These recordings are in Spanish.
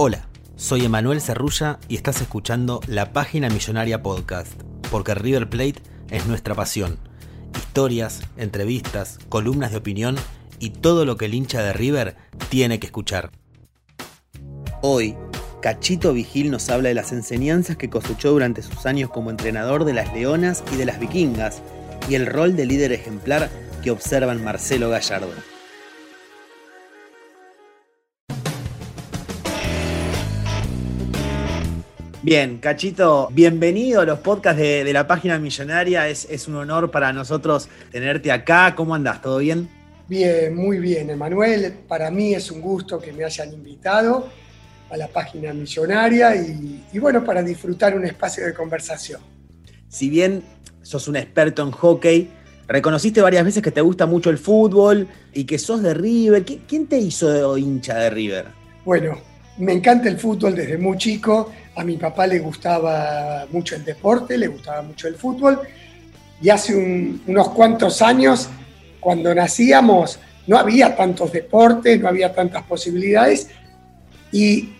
Hola, soy Emanuel Cerrulla y estás escuchando la Página Millonaria Podcast, porque River Plate es nuestra pasión. Historias, entrevistas, columnas de opinión y todo lo que el hincha de River tiene que escuchar. Hoy, Cachito Vigil nos habla de las enseñanzas que cosechó durante sus años como entrenador de las Leonas y de las Vikingas y el rol de líder ejemplar que observa en Marcelo Gallardo. Bien, Cachito, bienvenido a los podcasts de, la página millonaria. Es, es, un honor para nosotros tenerte acá. ¿Cómo andás? ¿Todo bien? Bien, muy bien, Emanuel. Para mí es un gusto que me hayan invitado a la página millonaria y, y bueno, para disfrutar un espacio de conversación. Si bien sos un experto en hockey, reconociste varias veces que te gusta mucho el fútbol y que sos de River. ¿Quién te hizo hincha de River? Bueno, me encanta el fútbol desde muy chico. A mi papá le gustaba mucho el deporte, le gustaba mucho el fútbol. Y hace unos cuantos años, cuando nacíamos, no había tantos deportes, no había tantas posibilidades. Y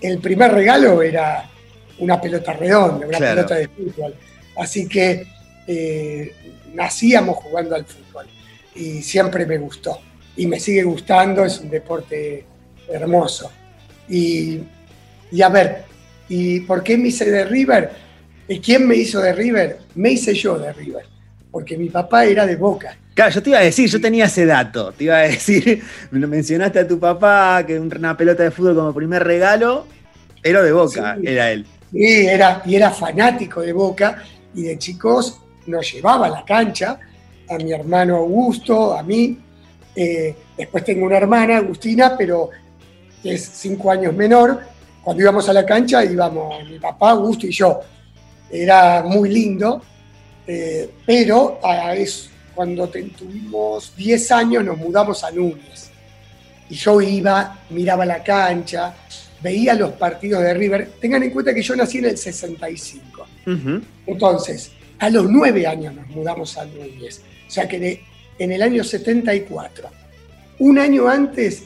el primer regalo era una pelota redonda, una pelota de fútbol. Así que eh, nacíamos jugando al fútbol y siempre me gustó. Y me sigue gustando, es un deporte hermoso. Y, a ver, ¿y por qué me hice de River? ¿Y quién me hizo de River? Me hice yo de River, porque mi papá era de Boca. Claro, yo te iba a decir, yo tenía ese dato, te iba a decir, me mencionaste a tu papá, que una pelota de fútbol como primer regalo, era de Boca, era él. Sí, era, y era fanático de Boca, y de chicos nos llevaba a la cancha, a mi hermano Augusto, a mí, eh, después tengo una hermana, Agustina, pero que es cinco años menor, cuando íbamos a la cancha íbamos mi papá, Augusto y yo. Era muy lindo, eh, pero a, es, cuando tuvimos 10 años nos mudamos a Núñez. Y yo iba, miraba la cancha, veía los partidos de River. Tengan en cuenta que yo nací en el 65. Entonces, a los 9 años nos mudamos a Núñez. O sea que en el año 74, un año antes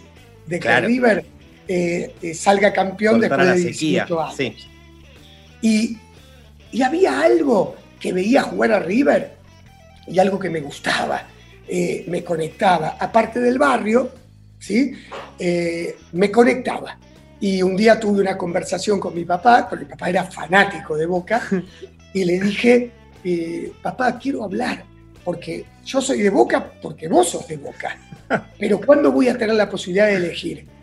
de que River eh, eh, salga campeón después de 18 años. Y, había algo que veía jugar a River y algo que me gustaba, eh, me conectaba. Aparte del barrio, ¿sí? me conectaba. Y un día tuve una conversación con mi papá, porque mi papá era fanático de Boca, y le dije, papá, quiero hablar, porque yo soy de Boca porque vos sos de Boca. Pero ¿cuándo voy a tener la posibilidad de elegir?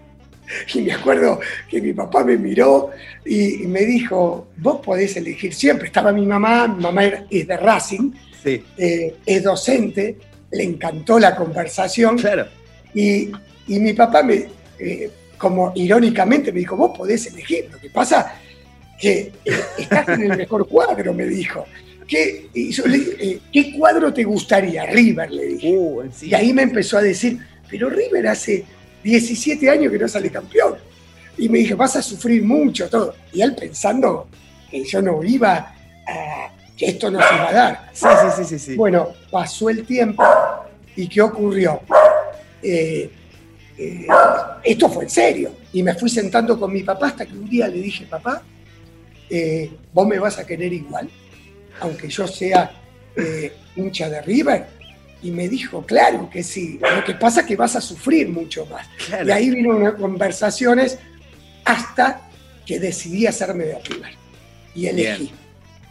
Y me acuerdo que mi papá me miró y me dijo, vos podés elegir siempre. Estaba mi mamá, mi mamá es de Racing, eh, es docente, le encantó la conversación. Claro. Y, mi papá me, eh, como irónicamente me dijo, vos podés elegir. Lo que pasa que eh, estás en el mejor cuadro, me dijo. ¿Qué, ¿qué cuadro te gustaría? River, le dije. Uh, y ahí me empezó a decir, pero River hace 17 años que no sale campeón. Y me dije, vas a sufrir mucho, todo. Y él pensando que yo no iba a, que esto no se iba a dar. Sí, sí, sí, sí. Bueno, pasó el tiempo y ¿qué ocurrió? Eh, eh, esto fue en serio. Y me fui sentando con mi papá hasta que un día le dije, papá, eh, vos me vas a querer igual, aunque yo sea hincha de River. Y me dijo, claro que sí, lo que pasa es que vas a sufrir mucho más. Y ahí vino unas conversaciones hasta que decidí hacerme de River y elegí.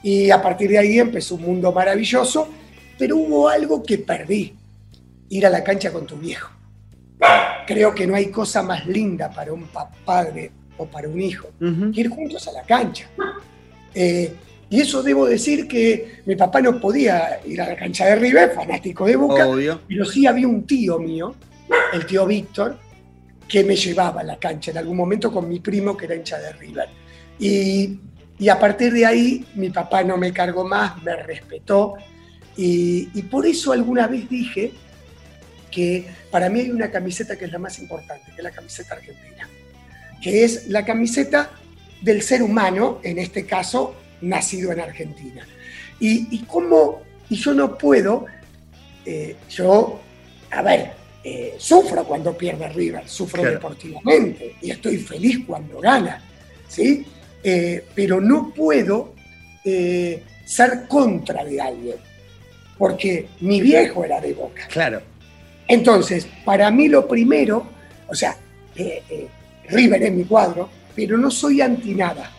Y a partir de ahí empezó un mundo maravilloso, pero hubo algo que perdí, ir a la cancha con tu viejo. Creo que no hay cosa más linda para un padre o para un hijo que ir juntos a la cancha. Eh, y eso debo decir que mi papá no podía ir a la cancha de River, fanático de Boca, pero sí había un tío mío, el tío Víctor, que me llevaba a la cancha en algún momento con mi primo que era hincha de River. Y, y a partir de ahí mi papá no me cargó más, me respetó. Y, y por eso alguna vez dije que para mí hay una camiseta que es la más importante, que es la camiseta argentina, que es la camiseta del ser humano, en este caso, nacido en Argentina. Y, y cómo, y yo no puedo, eh, yo, a ver, eh, sufro cuando pierde River, sufro deportivamente y estoy feliz cuando gana, ¿sí? Eh, pero no puedo ser contra de alguien, porque mi viejo era de Boca. Claro entonces, para mí lo primero, o sea, River es mi cuadro, pero no soy anti nada.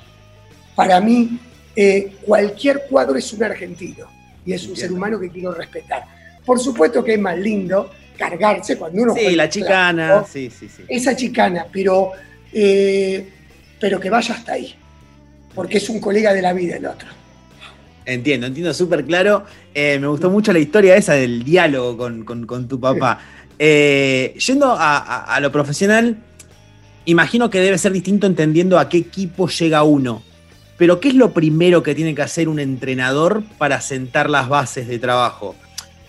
Para mí, eh, cualquier cuadro es un argentino y es un ser humano que quiero respetar. Por supuesto que es más lindo cargarse cuando uno... Sí, la chicana, sí, sí, sí. Esa chicana, pero, pero que vaya hasta ahí, porque es un colega de la vida el otro. Entiendo, entiendo súper claro. Eh, me gustó mucho la historia esa del diálogo con, tu papá. Eh, yendo a, lo profesional, imagino que debe ser distinto entendiendo a qué equipo llega uno. Pero, ¿qué es lo primero que tiene que hacer un entrenador para sentar las bases de trabajo?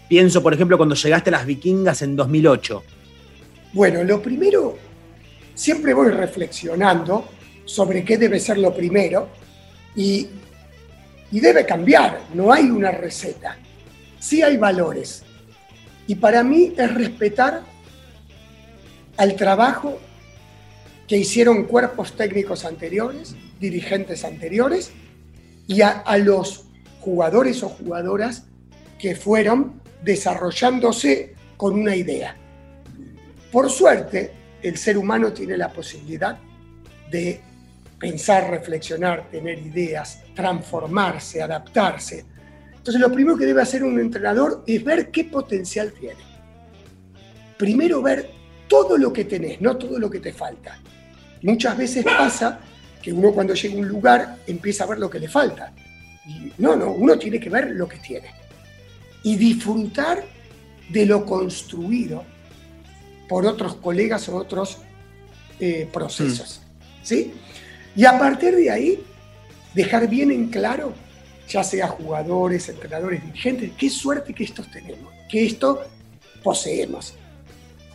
Pienso, por ejemplo, cuando llegaste a las vikingas en 2008. Bueno, lo primero, siempre voy reflexionando sobre qué debe ser lo primero y y debe cambiar, no hay una receta. Sí hay valores. Y para mí es respetar al trabajo que hicieron cuerpos técnicos anteriores, dirigentes anteriores, y a, los jugadores o jugadoras que fueron desarrollándose con una idea. Por suerte, el ser humano tiene la posibilidad de pensar, reflexionar, tener ideas, transformarse, adaptarse. Entonces lo primero que debe hacer un entrenador es ver qué potencial tiene. Primero ver todo lo que tenés, no todo lo que te falta. Muchas veces pasa que uno cuando llega a un lugar empieza a ver lo que le falta. Y no, no, uno tiene que ver lo que tiene. Y disfrutar de lo construido por otros colegas o otros eh, procesos. Mm. ¿sí? Y a partir de ahí, dejar bien en claro, ya sea jugadores, entrenadores, dirigentes, qué suerte que estos tenemos, que esto poseemos.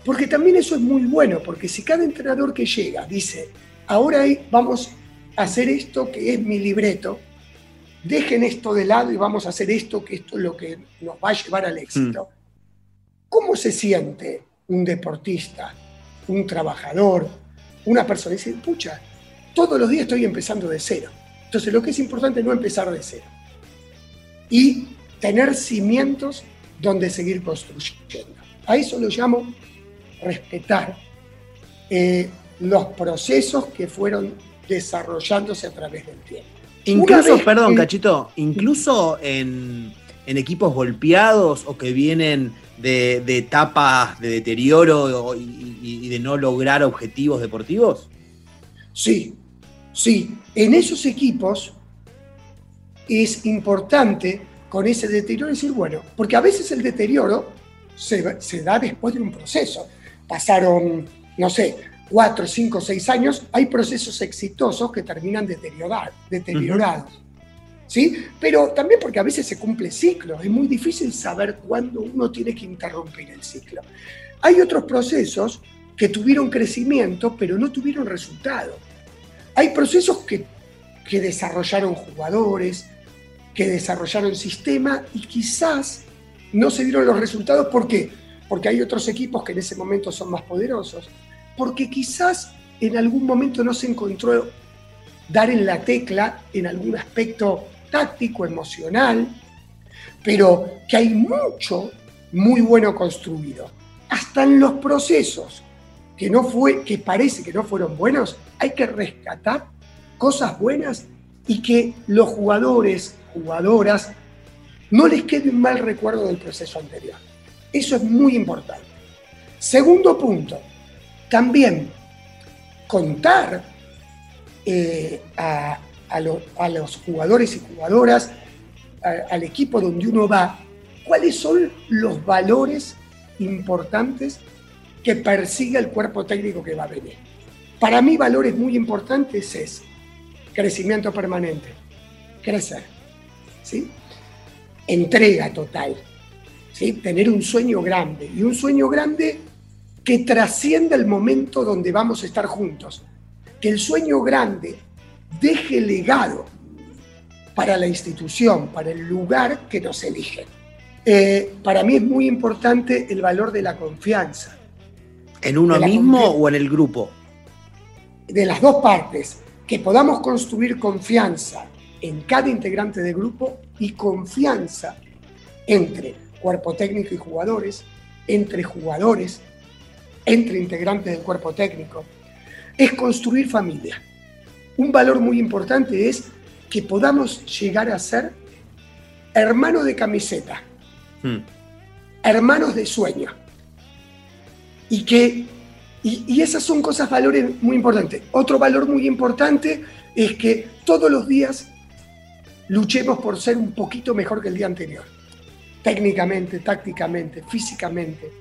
Porque también eso es muy bueno, porque si cada entrenador que llega dice, ahora vamos hacer esto que es mi libreto, dejen esto de lado y vamos a hacer esto, que esto es lo que nos va a llevar al éxito. Mm. ¿Cómo se siente un deportista, un trabajador, una persona? Dice, pucha, todos los días estoy empezando de cero. Entonces lo que es importante es no empezar de cero. Y tener cimientos donde seguir construyendo. A eso lo llamo respetar eh, los procesos que fueron desarrollándose a través del tiempo. Incluso, perdón, Cachito, incluso en, equipos golpeados o que vienen de, etapas de deterioro y, de no lograr objetivos deportivos? Sí, Sí, en esos equipos es importante con ese deterioro decir, bueno, porque a veces el deterioro se, da después de un proceso. Pasaron, no sé, cuatro, cinco, seis años, hay procesos exitosos que terminan deteriorados. ¿Sí? Pero también porque a veces se cumple ciclo, es muy difícil saber cuándo uno tiene que interrumpir el ciclo. Hay otros procesos que tuvieron crecimiento, pero no tuvieron resultado. Hay procesos que, desarrollaron jugadores, que desarrollaron sistema y quizás no se dieron los resultados. ¿Por qué? Porque hay otros equipos que en ese momento son más poderosos. Porque quizás en algún momento no se encontró dar en la tecla en algún aspecto táctico, emocional, pero que hay mucho muy bueno construido. Hasta en los procesos que, no fue, que parece que no fueron buenos, hay que rescatar cosas buenas y que los jugadores, jugadoras, no les quede un mal recuerdo del proceso anterior. Eso es muy importante. Segundo punto, también contar eh, a, los jugadores y jugadoras, al equipo donde uno va, cuáles son los valores importantes que persigue el cuerpo técnico que va a venir. Para mí valores muy importantes es crecimiento permanente, crecer, ¿sí? entrega total, ¿sí? tener un sueño grande y un sueño grande que trascienda el momento donde vamos a estar juntos, que el sueño grande deje legado para la institución, para el lugar que nos eligen. Eh, para mí es muy importante el valor de la confianza. ¿En uno mismo o en el grupo? De las dos partes, que podamos construir confianza en cada integrante del grupo y confianza entre cuerpo técnico y jugadores, entre jugadores, entre integrantes del cuerpo técnico, es construir familia. Un valor muy importante es que podamos llegar a ser hermanos de camiseta, hmm. hermanos de sueño. Y que y, esas son cosas, valores muy importantes. Otro valor muy importante es que todos los días luchemos por ser un poquito mejor que el día anterior. Técnicamente, tácticamente, físicamente,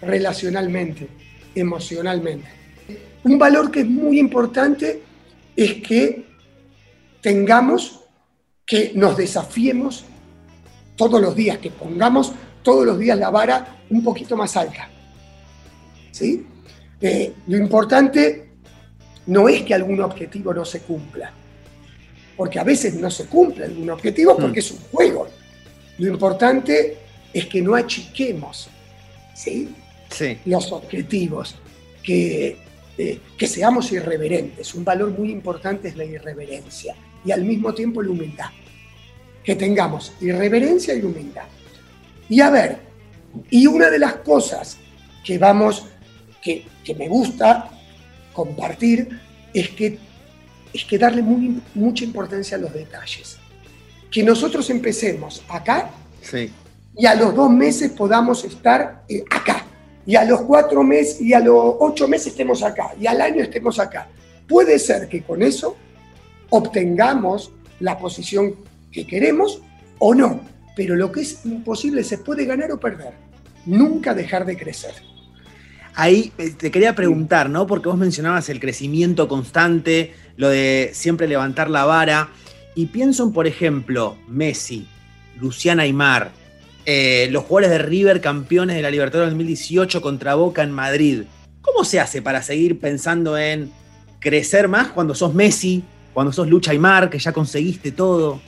relacionalmente, emocionalmente. Un valor que es muy importante es que tengamos, que nos desafiemos todos los días, que pongamos todos los días la vara un poquito más alta. ¿Sí? Eh, lo importante no es que algún objetivo no se cumpla, porque a veces no se cumple algún objetivo hmm. porque es un juego. Lo importante es que no achiquemos ¿sí? Los objetivos, que, eh, que seamos irreverentes. Un valor muy importante es la irreverencia y al mismo tiempo la humildad. Que tengamos irreverencia y humildad. Y a ver, y una de las cosas que vamos que, me gusta compartir es que, es que darle muy, mucha importancia a los detalles. Que nosotros empecemos acá y a los dos meses podamos estar eh, acá. Y a los cuatro meses y a los ocho meses estemos acá. Y al año estemos acá. Puede ser que con eso obtengamos la posición que queremos o no. Pero lo que es imposible se puede ganar o perder. Nunca dejar de crecer ahí eh, te quería preguntar, ¿no? Porque vos mencionabas el crecimiento constante, lo de siempre levantar la vara. Y pienso en, por ejemplo, Messi, Luciana Aymar, eh, los jugadores de River campeones de la Libertadores 2018 contra Boca en Madrid. ¿Cómo se hace para seguir pensando en crecer más cuando sos Messi, cuando sos Lucha Aymar, que ya conseguiste todo?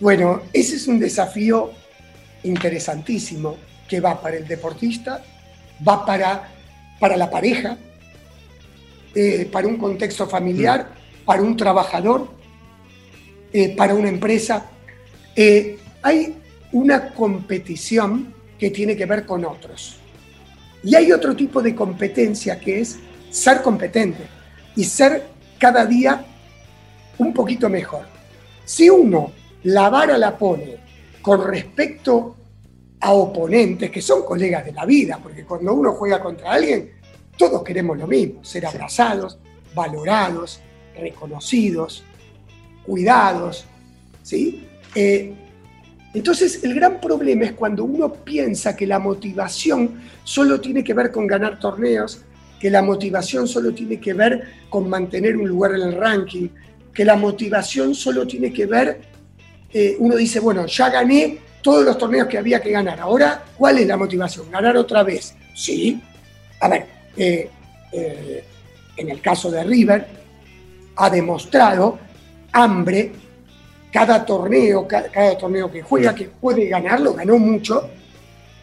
Bueno, ese es un desafío interesantísimo que va para el deportista, va para para la pareja, eh, para un contexto familiar, mm. para un trabajador, eh, para una empresa. Eh, hay una competición que tiene que ver con otros. Y hay otro tipo de competencia que es ser competente y ser cada día un poquito mejor. Si uno la vara la pone con respecto a oponentes que son colegas de la vida, porque cuando uno juega contra alguien, todos queremos lo mismo, ser abrazados, valorados, reconocidos, cuidados, ¿sí? Eh, entonces, el gran problema es cuando uno piensa que la motivación solo tiene que ver con ganar torneos, que la motivación solo tiene que ver con mantener un lugar en el ranking, que la motivación solo tiene que ver, eh, uno dice, bueno, ya gané todos los torneos que había que ganar. Ahora, ¿cuál es la motivación? Ganar otra vez. Sí. A ver, eh, eh, en el caso de River, ha demostrado hambre. Cada torneo, cada, torneo que juega, que puede ganarlo, ganó mucho,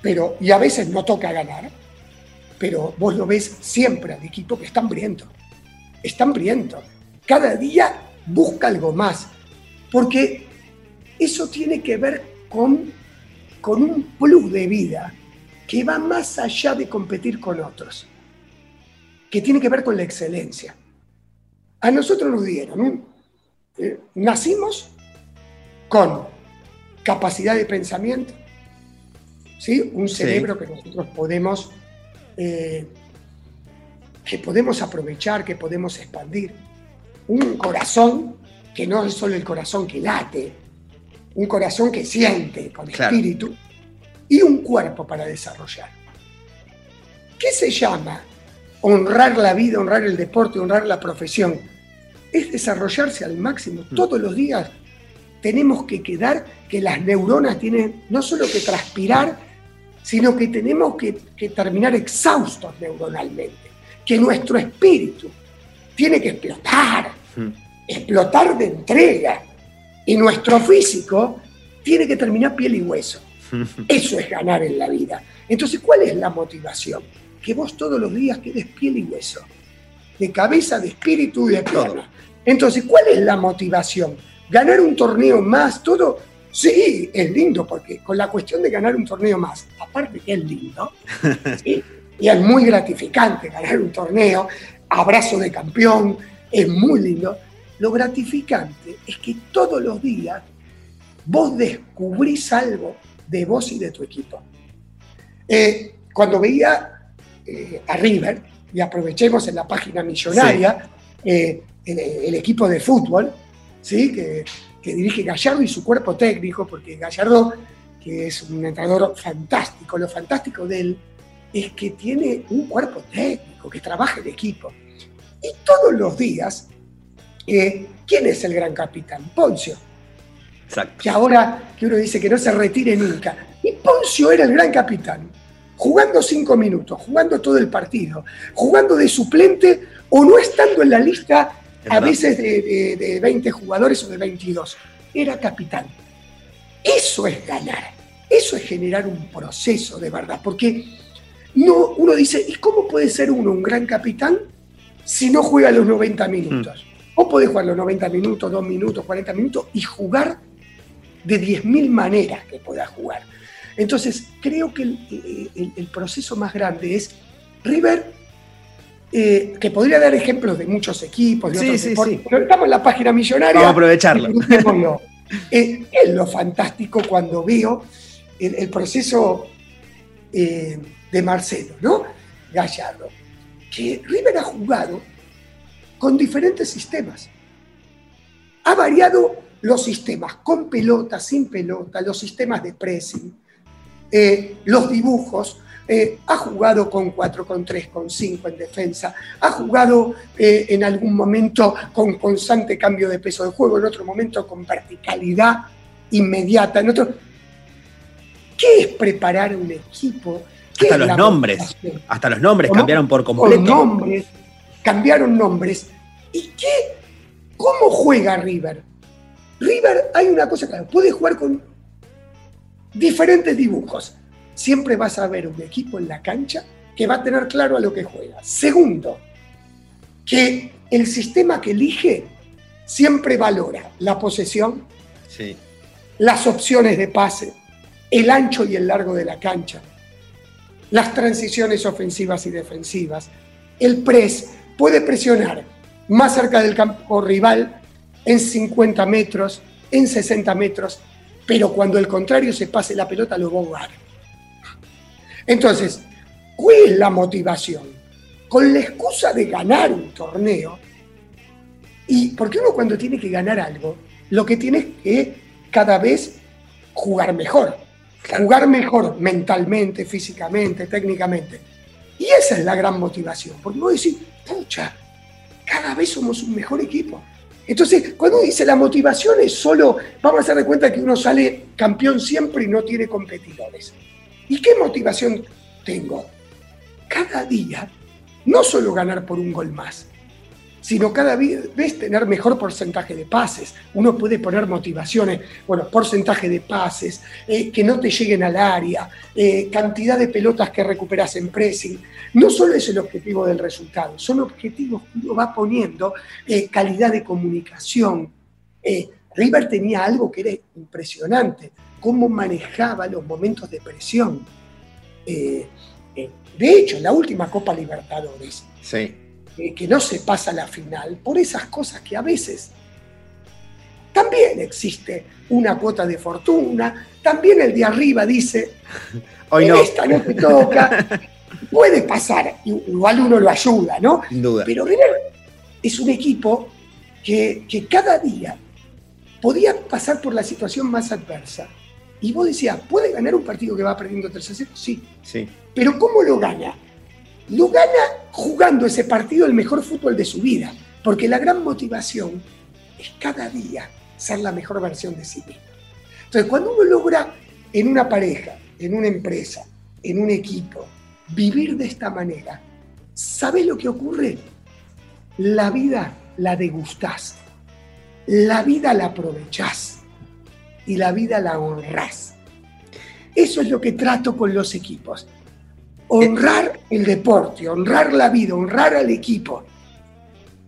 pero, y a veces no toca ganar, pero vos lo ves siempre al equipo que está hambriento. Está hambriento. Cada día busca algo más, porque eso tiene que ver con, con un plus de vida que va más allá de competir con otros, que tiene que ver con la excelencia. A nosotros nos dieron, eh, nacimos con capacidad de pensamiento, ¿sí? un cerebro que nosotros podemos, eh, que podemos aprovechar, que podemos expandir, un corazón que no es solo el corazón que late, un corazón que siente con espíritu y un cuerpo para desarrollar. ¿Qué se llama honrar la vida, honrar el deporte, honrar la profesión? Es desarrollarse al máximo. Mm. Todos los días tenemos que quedar que las neuronas tienen no solo que transpirar, sino que tenemos que, terminar exhaustos neuronalmente, que nuestro espíritu tiene que explotar, mm. explotar de entrega, y nuestro físico tiene que terminar piel y hueso. Eso es ganar en la vida. Entonces, ¿cuál es la motivación? Que vos todos los días quedes piel y hueso, de cabeza, de espíritu y de pierna. Entonces, ¿cuál es la motivación? ¿Ganar un torneo más? Todo, sí, es lindo, porque con la cuestión de ganar un torneo más, aparte que es lindo, y es muy gratificante ganar un torneo, abrazo de campeón, es muy lindo, lo gratificante es que todos los días vos descubrís algo de vos y de tu equipo. Eh, cuando veía eh, a River, y aprovechemos en la página millonaria, eh, el, equipo de fútbol, ¿sí? que, dirige Gallardo y su cuerpo técnico, porque Gallardo, que es un entrenador fantástico, lo fantástico de él es que tiene un cuerpo técnico, que trabaja en equipo. Y todos los días, ¿quién es el gran capitán? Poncio. Que ahora que uno dice que no se retire nunca. Y Poncio era el gran capitán, jugando cinco minutos, jugando todo el partido, jugando de suplente o no estando en la lista a veces de, 20 jugadores o de 22. Era capitán. Eso es ganar. Eso es generar un proceso de verdad. Porque no, uno dice, ¿y cómo puede ser uno un gran capitán si no juega los 90 minutos? Mm. O puede jugar los 90 minutos, 2 minutos, 40 minutos y jugar de 10.000 maneras que pueda jugar. Entonces, creo que el, proceso más grande es River, eh, que podría dar ejemplos de muchos equipos, de otros deportes, pero estamos en la página millonaria. Vamos a aprovecharlo. Eh, es lo fantástico cuando veo el, proceso eh, de Marcelo, ¿no? Gallardo, que River ha jugado con diferentes sistemas. Ha variado los sistemas con pelota, sin pelota, los sistemas de pressing, los dibujos, eh, ha jugado con 4, con 3, con 5 en defensa, ha jugado eh, en algún momento con constante cambio de peso de juego, en otro momento con verticalidad inmediata, en otro... ¿Qué es preparar un equipo? Hasta los nombres, hasta los nombres cambiaron por completo. nombres, cambiaron nombres. ¿Y qué? ¿Cómo juega River? River, hay una cosa clara, puede jugar con diferentes dibujos. Siempre vas a ver un equipo en la cancha que va a tener claro a lo que juega. Segundo, que el sistema que elige siempre valora la posesión, las opciones de pase, el ancho y el largo de la cancha, las transiciones ofensivas y defensivas, el press, puede presionar más cerca del campo rival en 50 metros, en 60 metros, pero cuando el contrario se pase la pelota lo va a jugar. Entonces, ¿cuál es la motivación? Con la excusa de ganar un torneo, y porque uno cuando tiene que ganar algo, lo que tiene es cada vez jugar mejor, jugar mejor mentalmente, físicamente, técnicamente. Y esa es la gran motivación, porque vos decís, pucha, cada vez somos un mejor equipo. Entonces, cuando dice la motivación es solo, vamos a hacer de cuenta que uno sale campeón siempre y no tiene competidores. ¿Y qué motivación tengo? Cada día, no solo ganar por un gol más, sino cada vez tener mejor porcentaje de pases. Uno puede poner motivaciones, bueno, porcentaje de pases, eh, que no te lleguen al área, eh, cantidad de pelotas que recuperas en pressing. No solo es el objetivo del resultado, son objetivos que uno va poniendo, eh, calidad de comunicación. River tenía algo que era impresionante, cómo manejaba los momentos de presión. Eh, eh, de hecho, la última Copa Libertadores, sí. eh, que no se pasa a la final, por esas cosas que a veces también existe una cuota de fortuna, también el de arriba dice, Hoy en no, esta no te toca, puede pasar, igual uno lo ayuda, ¿no? sin duda. Pero River es un equipo que, que cada día podía pasar por la situación más adversa. Y vos decías, ¿puede ganar un partido que va perdiendo 3 a 0? Sí. Sí. Pero ¿cómo lo gana? Lo gana jugando ese partido el mejor fútbol de su vida. Porque la gran motivación es cada día ser la mejor versión de sí mismo. Entonces, cuando uno logra en una pareja, en una empresa, en un equipo, vivir de esta manera, ¿sabes lo que ocurre? La vida la degustás, la vida la aprovechás y la vida la honrás. Eso es lo que trato con los equipos. Honrar el deporte, honrar la vida, honrar al equipo.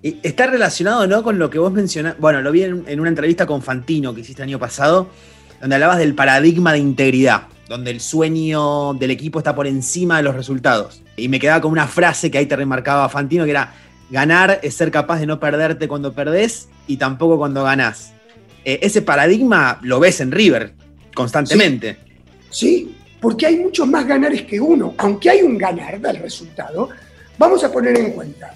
Está relacionado, ¿no? Con lo que vos mencionás. Bueno, lo vi en, en una entrevista con Fantino que hiciste el año pasado, donde hablabas del paradigma de integridad, donde el sueño del equipo está por encima de los resultados. Y me quedaba con una frase que ahí te remarcaba Fantino, que era, ganar es ser capaz de no perderte cuando perdés y tampoco cuando ganás. Eh, ese paradigma lo ves en River constantemente. ¿sí? Porque hay muchos más ganares que uno. Aunque hay un ganar del resultado, vamos a poner en cuenta,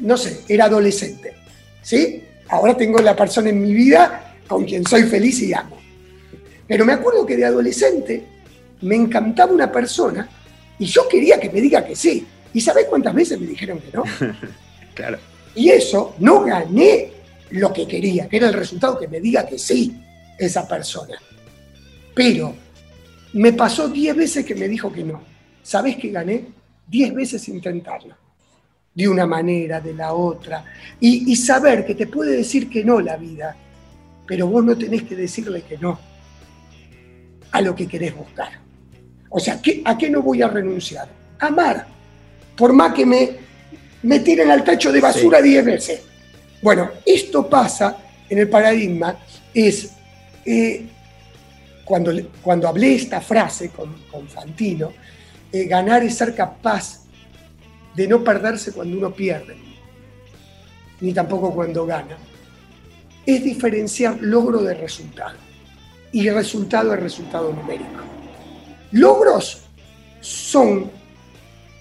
no sé, era adolescente, ¿sí? Ahora tengo la persona en mi vida con quien soy feliz y amo. Pero me acuerdo que de adolescente me encantaba una persona y yo quería que me diga que sí. ¿Y sabés cuántas veces me dijeron que no? Claro. Y eso, no gané lo que quería, que era el resultado que me diga que sí esa persona. Pero me pasó 10 veces que me dijo que no. ¿Sabés que gané? 10 veces intentarlo. De una manera, de la otra. Y, y saber que te puede decir que no la vida, pero vos no tenés que decirle que no a lo que querés buscar. O sea, ¿qué- ¿a qué no voy a renunciar? Amar. Por más que me, me tiren al tacho de basura 10 veces. Bueno, esto pasa en el paradigma, es eh, cuando, cuando hablé esta frase con, con Fantino, eh, ganar es ser capaz de no perderse cuando uno pierde, ni tampoco cuando gana. Es diferenciar logro de resultado. Y resultado es resultado numérico. Logros son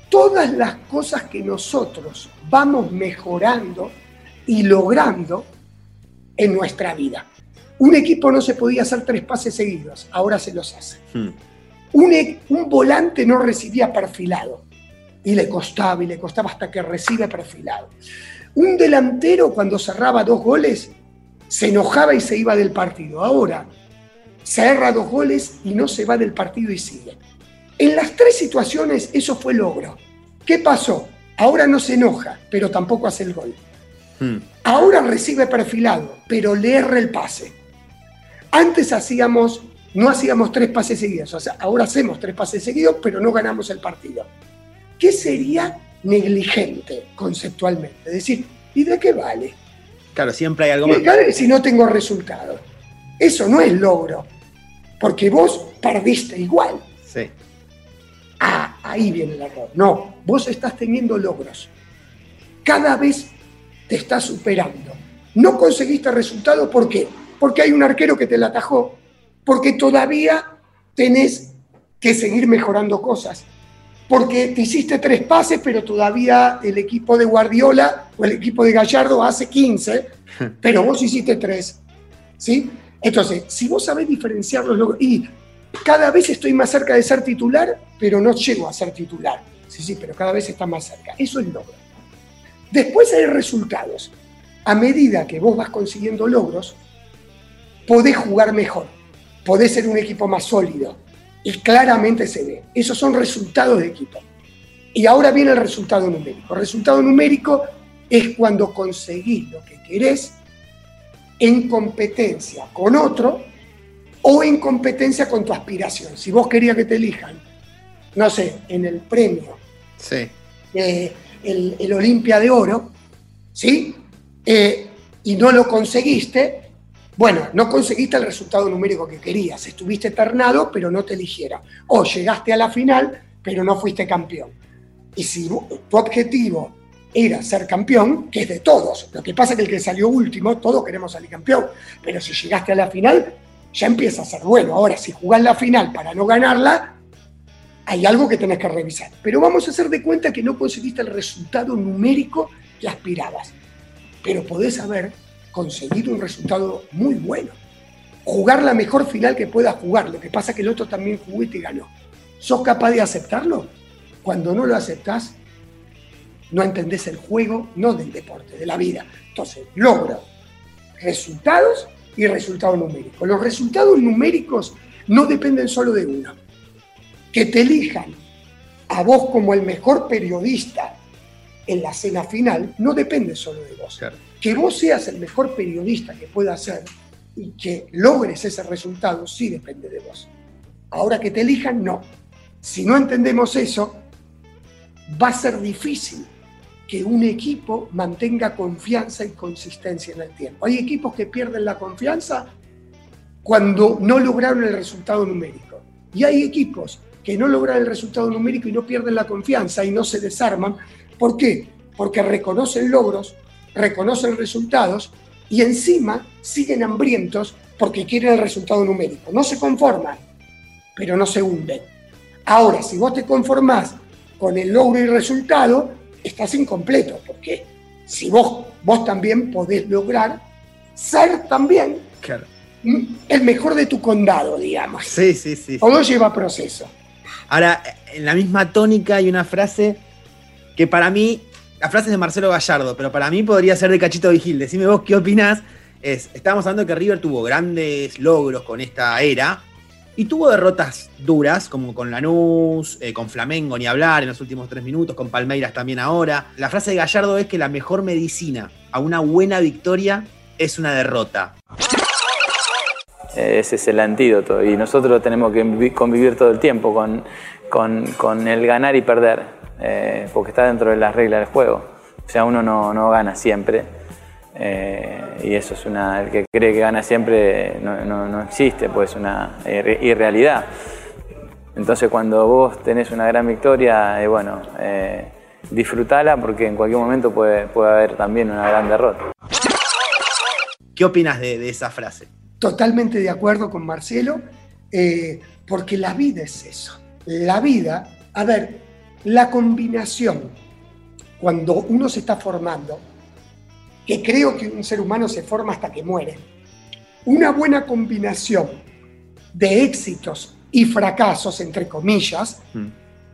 todas las cosas que nosotros vamos mejorando y logrando en nuestra vida. Un equipo no se podía hacer tres pases seguidos, ahora se los hace. Hmm. Un, e- un volante no recibía perfilado y le costaba y le costaba hasta que recibe perfilado. Un delantero cuando cerraba dos goles se enojaba y se iba del partido. Ahora cerra dos goles y no se va del partido y sigue. En las tres situaciones eso fue logro. ¿Qué pasó? Ahora no se enoja, pero tampoco hace el gol. Hmm. Ahora recibe perfilado, pero le erra el pase. Antes hacíamos, no hacíamos tres pases seguidos, o sea, ahora hacemos tres pases seguidos, pero no ganamos el partido. ¿Qué sería negligente conceptualmente? Es decir, ¿y de qué vale? Claro, siempre hay algo ¿De más. si no tengo resultado? Eso no es logro, porque vos perdiste igual. Sí. Ah, ahí viene el error. No, vos estás teniendo logros. Cada vez te estás superando. No conseguiste resultado, ¿por qué? Porque hay un arquero que te la atajó, porque todavía tenés que seguir mejorando cosas, porque te hiciste tres pases, pero todavía el equipo de Guardiola o el equipo de Gallardo hace 15, pero vos hiciste tres. ¿Sí? Entonces, si vos sabés diferenciar los logros, y cada vez estoy más cerca de ser titular, pero no llego a ser titular. Sí, sí, pero cada vez está más cerca. Eso es logro. Después hay resultados. A medida que vos vas consiguiendo logros, podés jugar mejor, podés ser un equipo más sólido. Y claramente se ve. Esos son resultados de equipo. Y ahora viene el resultado numérico. El resultado numérico es cuando conseguís lo que querés en competencia con otro o en competencia con tu aspiración. Si vos querías que te elijan, no sé, en el premio, Sí. eh, el, Olimpia de Oro, ¿sí? Eh, y no lo conseguiste, bueno, no conseguiste el resultado numérico que querías, estuviste ternado, pero no te eligieron. O llegaste a la final, pero no fuiste campeón. Y si tu objetivo era ser campeón, que es de todos, lo que pasa es que el que salió último, todos queremos salir campeón, pero si llegaste a la final, ya empieza a ser bueno. Ahora, si jugás la final para no ganarla, hay algo que tenés que revisar. Pero vamos a hacer de cuenta que no conseguiste el resultado numérico que aspirabas. Pero podés haber conseguido un resultado muy bueno. Jugar la mejor final que puedas jugar. Lo que pasa es que el otro también jugó y te ganó. ¿Sos capaz de aceptarlo? Cuando no lo aceptás, no entendés el juego, no del deporte, de la vida. Entonces, logro resultados y resultados numéricos. Los resultados numéricos no dependen solo de uno que te elijan a vos como el mejor periodista en la cena final no depende solo de vos. Que vos seas el mejor periodista que pueda ser y que logres ese resultado sí depende de vos. Ahora que te elijan, no. Si no entendemos eso, va a ser difícil que un equipo mantenga confianza y consistencia en el tiempo. Hay equipos que pierden la confianza cuando no lograron el resultado numérico. Y hay equipos que no logran el resultado numérico y no pierden la confianza y no se desarman. ¿Por qué? Porque reconocen logros, reconocen resultados y encima siguen hambrientos porque quieren el resultado numérico. No se conforman, pero no se hunden. Ahora, si vos te conformás con el logro y resultado, estás incompleto, porque si vos, vos también podés lograr ser también el mejor de tu condado, digamos. Sí, sí, sí. Todo lleva proceso. Ahora, en la misma tónica hay una frase que para mí, la frase es de Marcelo Gallardo, pero para mí podría ser de Cachito Vigil. Decime vos qué opinás. Es, estábamos hablando que River tuvo grandes logros con esta era y tuvo derrotas duras, como con Lanús, eh, con Flamengo, ni hablar en los últimos tres minutos, con Palmeiras también ahora. La frase de Gallardo es que la mejor medicina a una buena victoria es una derrota. Ese es el antídoto y nosotros tenemos que convivir todo el tiempo con, con, el ganar y perder, eh, porque está dentro de las reglas del juego. O sea, uno no, no gana siempre eh, y eso es una. El que cree que gana siempre no, no, existe, pues es una irrealidad. Entonces, cuando vos tenés una gran victoria, eh, bueno, disfrutala porque en cualquier momento puede, puede haber también una gran derrota. ¿Qué opinas de, de esa frase? Totalmente de acuerdo con Marcelo, eh, porque la vida es eso. La vida, a ver, la combinación, cuando uno se está formando, que creo que un ser humano se forma hasta que muere, una buena combinación de éxitos y fracasos, entre comillas, mm.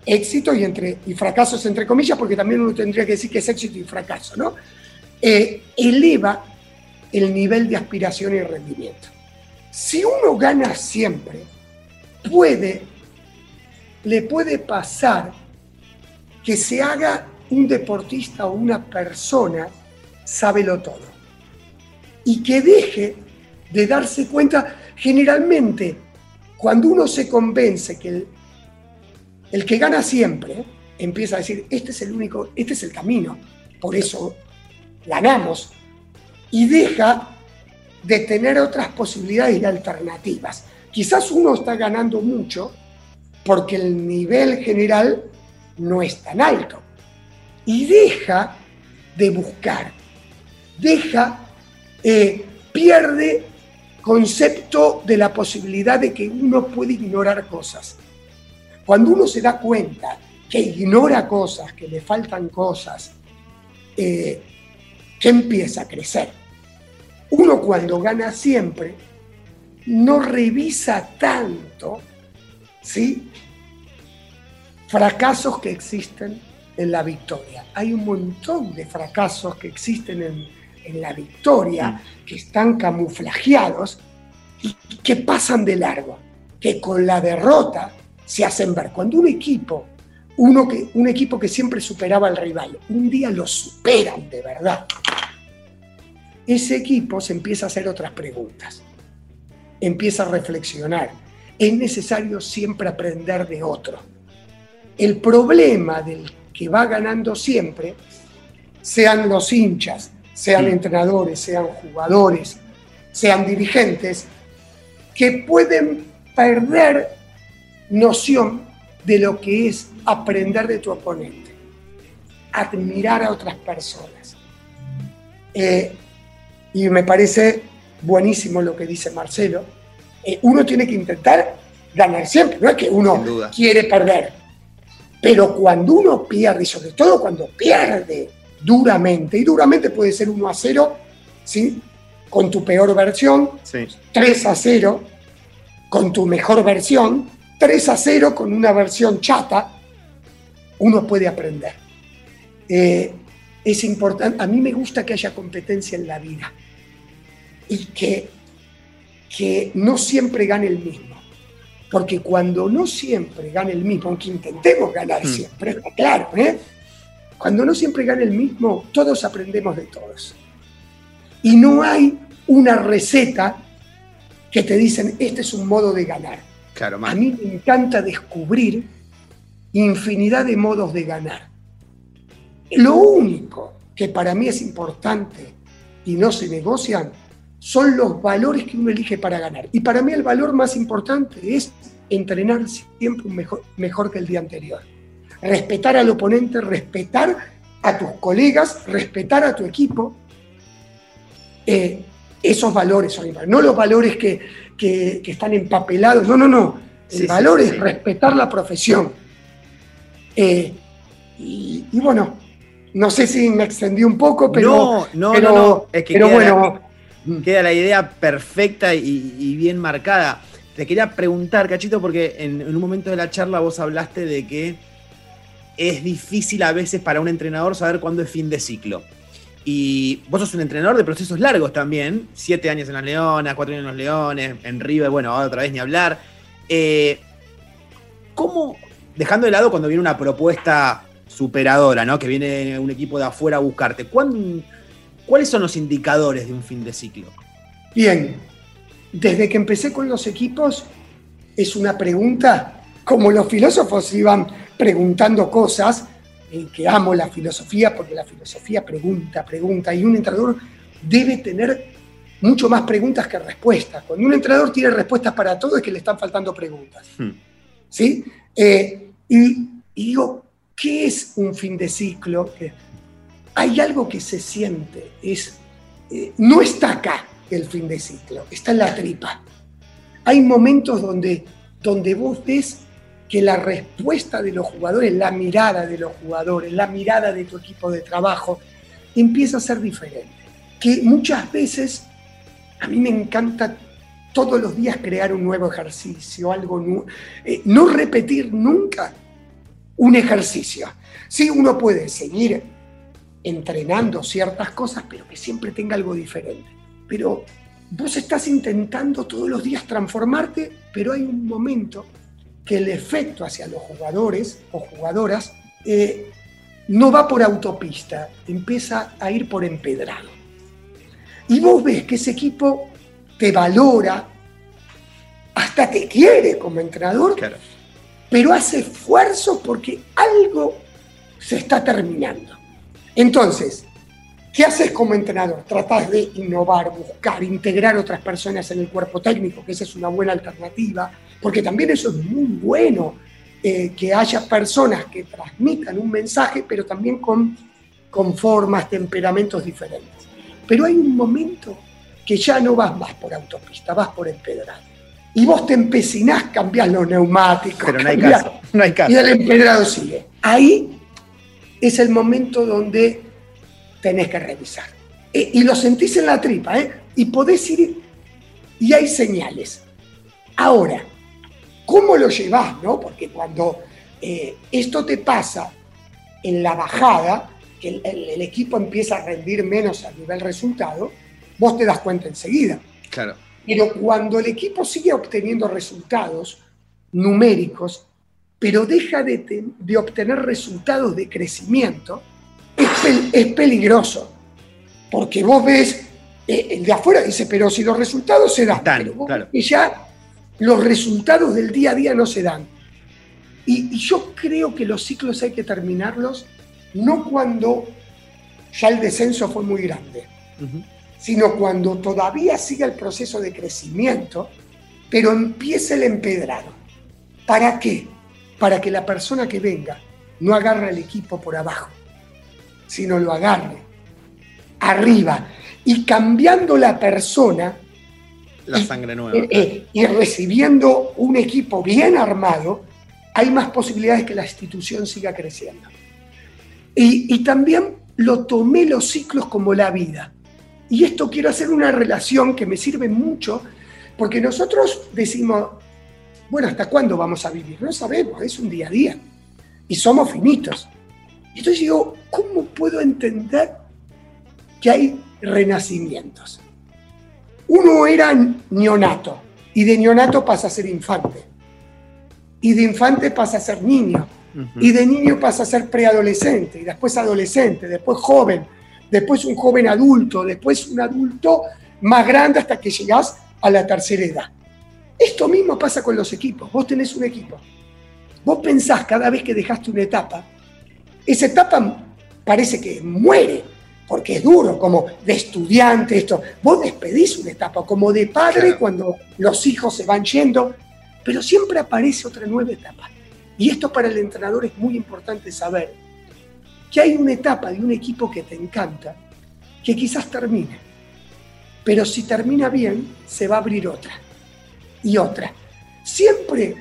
éxitos y, entre, y fracasos, entre comillas, porque también uno tendría que decir que es éxito y fracaso, ¿no? Eh, eleva el nivel de aspiración y rendimiento si uno gana siempre, puede, le puede pasar que se haga un deportista o una persona sábelo todo. Y que deje de darse cuenta, generalmente, cuando uno se convence que el, el que gana siempre empieza a decir, este es el único, este es el camino, por eso ganamos, y deja de tener otras posibilidades y alternativas. Quizás uno está ganando mucho porque el nivel general no es tan alto y deja de buscar, deja, eh, pierde concepto de la posibilidad de que uno puede ignorar cosas. Cuando uno se da cuenta que ignora cosas, que le faltan cosas, eh, que empieza a crecer uno cuando gana siempre no revisa tanto ¿sí? fracasos que existen en la victoria. Hay un montón de fracasos que existen en, la victoria, mm. que están camuflajeados y que pasan de largo, que con la derrota se hacen ver. Cuando un equipo, uno que, un equipo que siempre superaba al rival, un día lo superan de verdad, ese equipo se empieza a hacer otras preguntas, empieza a reflexionar. Es necesario siempre aprender de otro. El problema del que va ganando siempre, sean los hinchas, sean entrenadores, sean jugadores, sean dirigentes, que pueden perder noción de lo que es aprender de tu oponente, admirar a otras personas. Eh, y me parece buenísimo lo que dice Marcelo. Eh, uno tiene que intentar ganar siempre, no es que uno quiere perder. Pero cuando uno pierde, y sobre todo cuando pierde duramente, y duramente puede ser 1 a 0, ¿sí? con tu peor versión, 3 a 0 con tu mejor versión, 3 a 0 con una versión chata, uno puede aprender. Eh, es importante, a mí me gusta que haya competencia en la vida y que, que no siempre gane el mismo. Porque cuando no siempre gane el mismo, aunque intentemos ganar hmm. siempre, claro, ¿eh? cuando no siempre gane el mismo, todos aprendemos de todos. Y no hay una receta que te dicen, este es un modo de ganar. Claro, A mí me encanta descubrir infinidad de modos de ganar. Lo único que para mí es importante y no se negocian son los valores que uno elige para ganar. Y para mí el valor más importante es entrenar siempre mejor, mejor que el día anterior. Respetar al oponente, respetar a tus colegas, respetar a tu equipo. Eh, esos valores son importantes, no los valores que, están empapelados, no, no, no. El valor es respetar la profesión. Eh, y, bueno, no sé si me extendí un poco, pero. No, no, no, Es que pero bueno. queda la idea perfecta y, bien marcada. Te quería preguntar, Cachito, porque en, un momento de la charla vos hablaste de que es difícil a veces para un entrenador saber cuándo es fin de ciclo. Y vos sos un entrenador de procesos largos también, siete años en las Leonas, cuatro años en los Leones, en River, bueno, otra vez ni hablar. Eh, ¿Cómo, dejando de lado cuando viene una propuesta superadora, ¿no? que viene un equipo de afuera a buscarte, ¿cuáles son los indicadores de un fin de ciclo? Bien, desde que empecé con los equipos es una pregunta, como los filósofos iban preguntando cosas, que amo la filosofía porque la filosofía pregunta, pregunta, y un entrenador debe tener mucho más preguntas que respuestas. Cuando un entrenador tiene respuestas para todo es que le están faltando preguntas. Hmm. ¿Sí? Eh, y, digo, ¿qué es un fin de ciclo? hay algo que se siente, es, eh, no está acá el fin de ciclo, está en la tripa. Hay momentos donde, donde vos ves que la respuesta de los jugadores, la mirada de los jugadores, la mirada de tu equipo de trabajo, empieza a ser diferente. Que muchas veces a mí me encanta todos los días crear un nuevo ejercicio, algo nuevo, eh, no repetir nunca un ejercicio. Sí, uno puede seguir entrenando ciertas cosas, pero que siempre tenga algo diferente. Pero vos estás intentando todos los días transformarte, pero hay un momento que el efecto hacia los jugadores o jugadoras eh, no va por autopista, empieza a ir por empedrado. Y vos ves que ese equipo te valora, hasta te quiere como entrenador, pero hace esfuerzo porque algo se está terminando. Entonces, ¿qué haces como entrenador? Tratas de innovar, buscar, integrar otras personas en el cuerpo técnico, que esa es una buena alternativa porque también eso es muy bueno, eh, que haya personas que transmitan un mensaje, pero también con, con formas, temperamentos diferentes. Pero hay un momento que ya no vas más por autopista, vas por empedrado. Y vos te empecinás, cambiás los neumáticos. Pero no hay caso, no hay caso. Y el empedrado sigue. Ahí es el momento donde tenés que revisar. Eh, y lo sentís en la tripa, ¿eh? Y podés ir, y hay señales. Ahora, ¿Cómo lo llevas? No? Porque cuando eh, esto te pasa en la bajada, que el, equipo empieza a rendir menos a nivel resultado, vos te das cuenta enseguida. Claro. Pero cuando el equipo sigue obteniendo resultados numéricos, pero deja de, obtener resultados de crecimiento, es, peligroso. Porque vos ves, eh, el de afuera dice, pero si los resultados se dan, y ya los resultados del día a día no se dan. Y, yo creo que los ciclos hay que terminarlos no cuando ya el descenso fue muy grande, sino cuando todavía sigue el proceso de crecimiento, pero empieza el empedrado. ¿Para qué? para que la persona que venga no agarre al equipo por abajo, sino lo agarre arriba y cambiando la persona la sangre nueva. Eh, eh, y recibiendo un equipo bien armado, hay más posibilidades que la institución siga creciendo. Y, y, también lo tomé los ciclos como la vida. Y esto quiero hacer una relación que me sirve mucho, porque nosotros decimos, bueno, ¿hasta cuándo vamos a vivir? No sabemos, es un día a día. Y somos finitos. Y entonces digo, ¿cómo puedo entender que hay renacimientos? Uno era neonato y de neonato pasa a ser infante. Y de infante pasa a ser niño. Y de niño pasa a ser preadolescente, y después adolescente, después joven, después un joven adulto, después un adulto más grande hasta que llegas a la tercera edad. Esto mismo pasa con los equipos. Vos tenés un equipo. Vos pensás cada vez que dejaste una etapa, esa etapa parece que muere, porque es duro, como de estudiante, esto. Vos despedís una etapa, como de padre cuando los hijos se van yendo, pero siempre aparece otra nueva etapa. Y esto para el entrenador es muy importante saber, que hay una etapa de un equipo que te encanta, que quizás termine, pero si termina bien, se va a abrir otra y otra. Siempre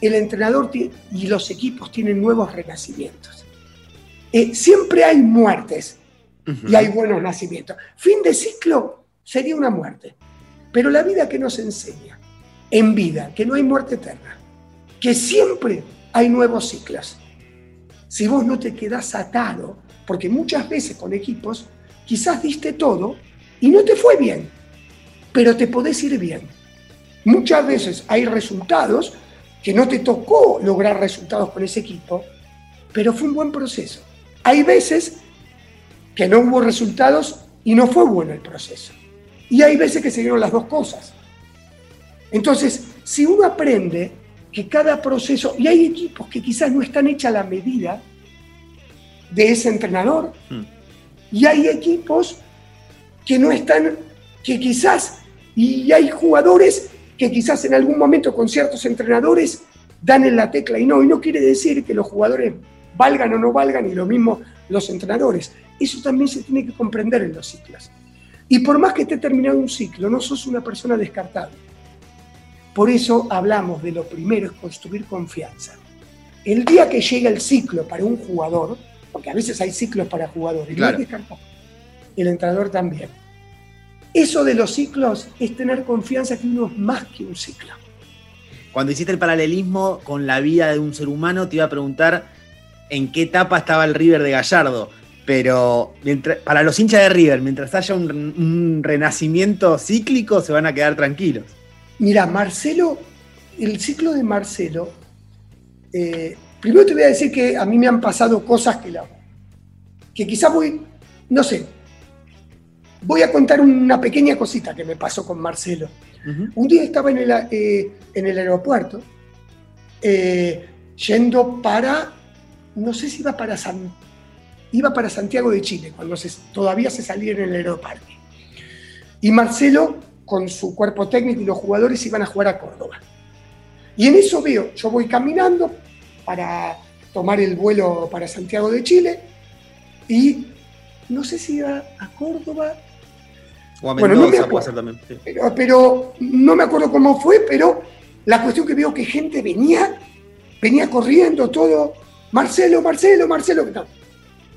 el entrenador y los equipos tienen nuevos renacimientos. Eh, siempre hay muertes, y hay buenos nacimientos. Fin de ciclo sería una muerte. Pero la vida que nos enseña, en vida, que no hay muerte eterna, que siempre hay nuevos ciclos. Si vos no te quedás atado, porque muchas veces con equipos quizás diste todo y no te fue bien, pero te podés ir bien. Muchas veces hay resultados que no te tocó lograr resultados con ese equipo, pero fue un buen proceso. Hay veces que no hubo resultados y no fue bueno el proceso. Y hay veces que se dieron las dos cosas. Entonces, si uno aprende que cada proceso, y hay equipos que quizás no están hechos a la medida de ese entrenador, hmm. y hay equipos que no están, que quizás, y hay jugadores que quizás en algún momento con ciertos entrenadores dan en la tecla y no, y no quiere decir que los jugadores valgan o no valgan, y lo mismo los entrenadores. Eso también se tiene que comprender en los ciclos. Y por más que esté terminado un ciclo, no sos una persona descartable. Por eso hablamos de lo primero es construir confianza. El día que llega el ciclo para un jugador, porque a veces hay ciclos para jugadores, no es el entrenador también. Eso de los ciclos es tener confianza que uno es más que un ciclo. Cuando hiciste el paralelismo con la vida de un ser humano, te iba a preguntar en qué etapa estaba el River de Gallardo pero para los hinchas de River, mientras haya un, renacimiento cíclico, se van a quedar tranquilos. Mira, Marcelo, el ciclo de Marcelo, eh, primero te voy a decir que a mí me han pasado cosas que, la, que quizás voy, no sé, voy a contar una pequeña cosita que me pasó con Marcelo. Un día estaba en el, eh, en el aeropuerto, eh, yendo para, no sé si iba para San iba para Santiago de Chile, cuando todavía se salía en el aeroparque. Y Marcelo, con su cuerpo técnico y los jugadores, iban a jugar a Córdoba. Y en eso veo, yo voy caminando para tomar el vuelo para Santiago de Chile y no sé si iba a Córdoba. O a bueno, no me acuerdo, también. Pero, pero, no me acuerdo cómo fue, pero la cuestión que veo que gente venía, venía corriendo todo, Marcelo, Marcelo, Marcelo, ¿qué tal?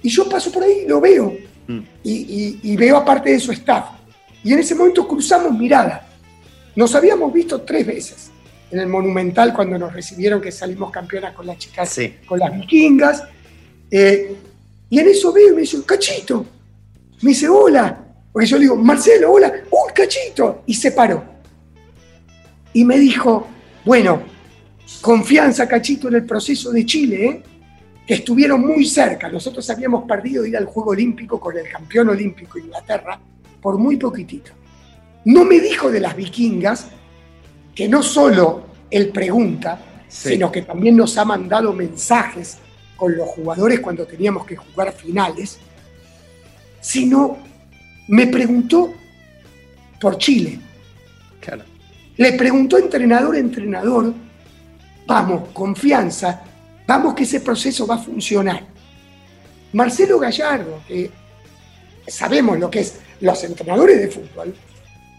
Y yo paso por ahí y lo veo. Mm. Y, veo aparte de su staff. Y en ese momento cruzamos mirada. Nos habíamos visto tres veces. En el Monumental, cuando nos recibieron que salimos campeonas con las chicas, con las vikingas. Eh, y en eso veo y me dice, cachito. Me dice, hola. Porque yo le digo, Marcelo, hola. ¡Un cachito! Y se paró. Y me dijo, bueno, confianza, cachito, en el proceso de Chile, ¿eh? que estuvieron muy cerca. Nosotros habíamos perdido ir al Juego Olímpico con el campeón olímpico Inglaterra por muy poquitito. No me dijo de las vikingas, que no solo él pregunta, sino que también nos ha mandado mensajes con los jugadores cuando teníamos que jugar finales, sino me preguntó por Chile. Le preguntó entrenador a entrenador, vamos, confianza, Vamos que ese proceso va a funcionar. Marcelo Gallardo, que sabemos lo que es los entrenadores de fútbol,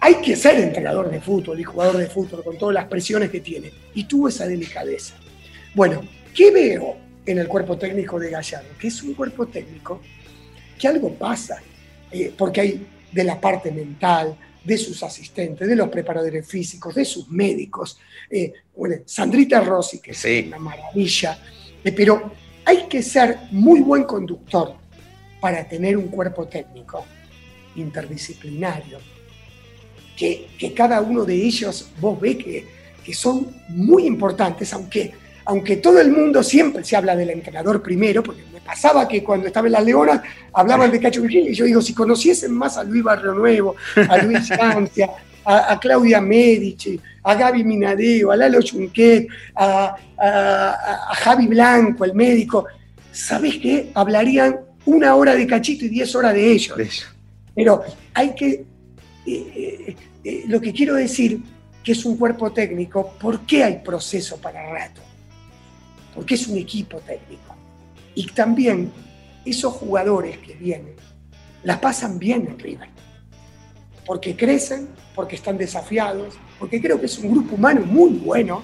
hay que ser entrenador de fútbol y jugador de fútbol con todas las presiones que tiene. Y tuvo esa delicadeza. Bueno, ¿qué veo en el cuerpo técnico de Gallardo? Que es un cuerpo técnico que algo pasa, eh, porque hay de la parte mental, de sus asistentes, de los preparadores físicos, de sus médicos. Eh, Sandrita Rossi, que es una maravilla, eh, pero hay que ser muy buen conductor para tener un cuerpo técnico interdisciplinario, que, cada uno de ellos vos ves que, que son muy importantes, aunque aunque todo el mundo siempre se habla del entrenador primero, porque me pasaba que cuando estaba en las Leonas hablaban de Cacho Virgilio, y yo digo, si conociesen más a Luis Barrio Nuevo, a Luis Cancia, a, Claudia Medici, a Gaby Minadeo, a Lalo Chunquet, a, Javi Blanco, el médico, ¿sabés qué? Hablarían una hora de Cachito y diez horas de ellos. Pero hay que, eh, eh, eh, lo que quiero decir, que es un cuerpo técnico, ¿por qué hay proceso para rato? porque es un equipo técnico. Y también esos jugadores que vienen, la pasan bien en River, porque crecen, porque están desafiados, porque creo que es un grupo humano muy bueno,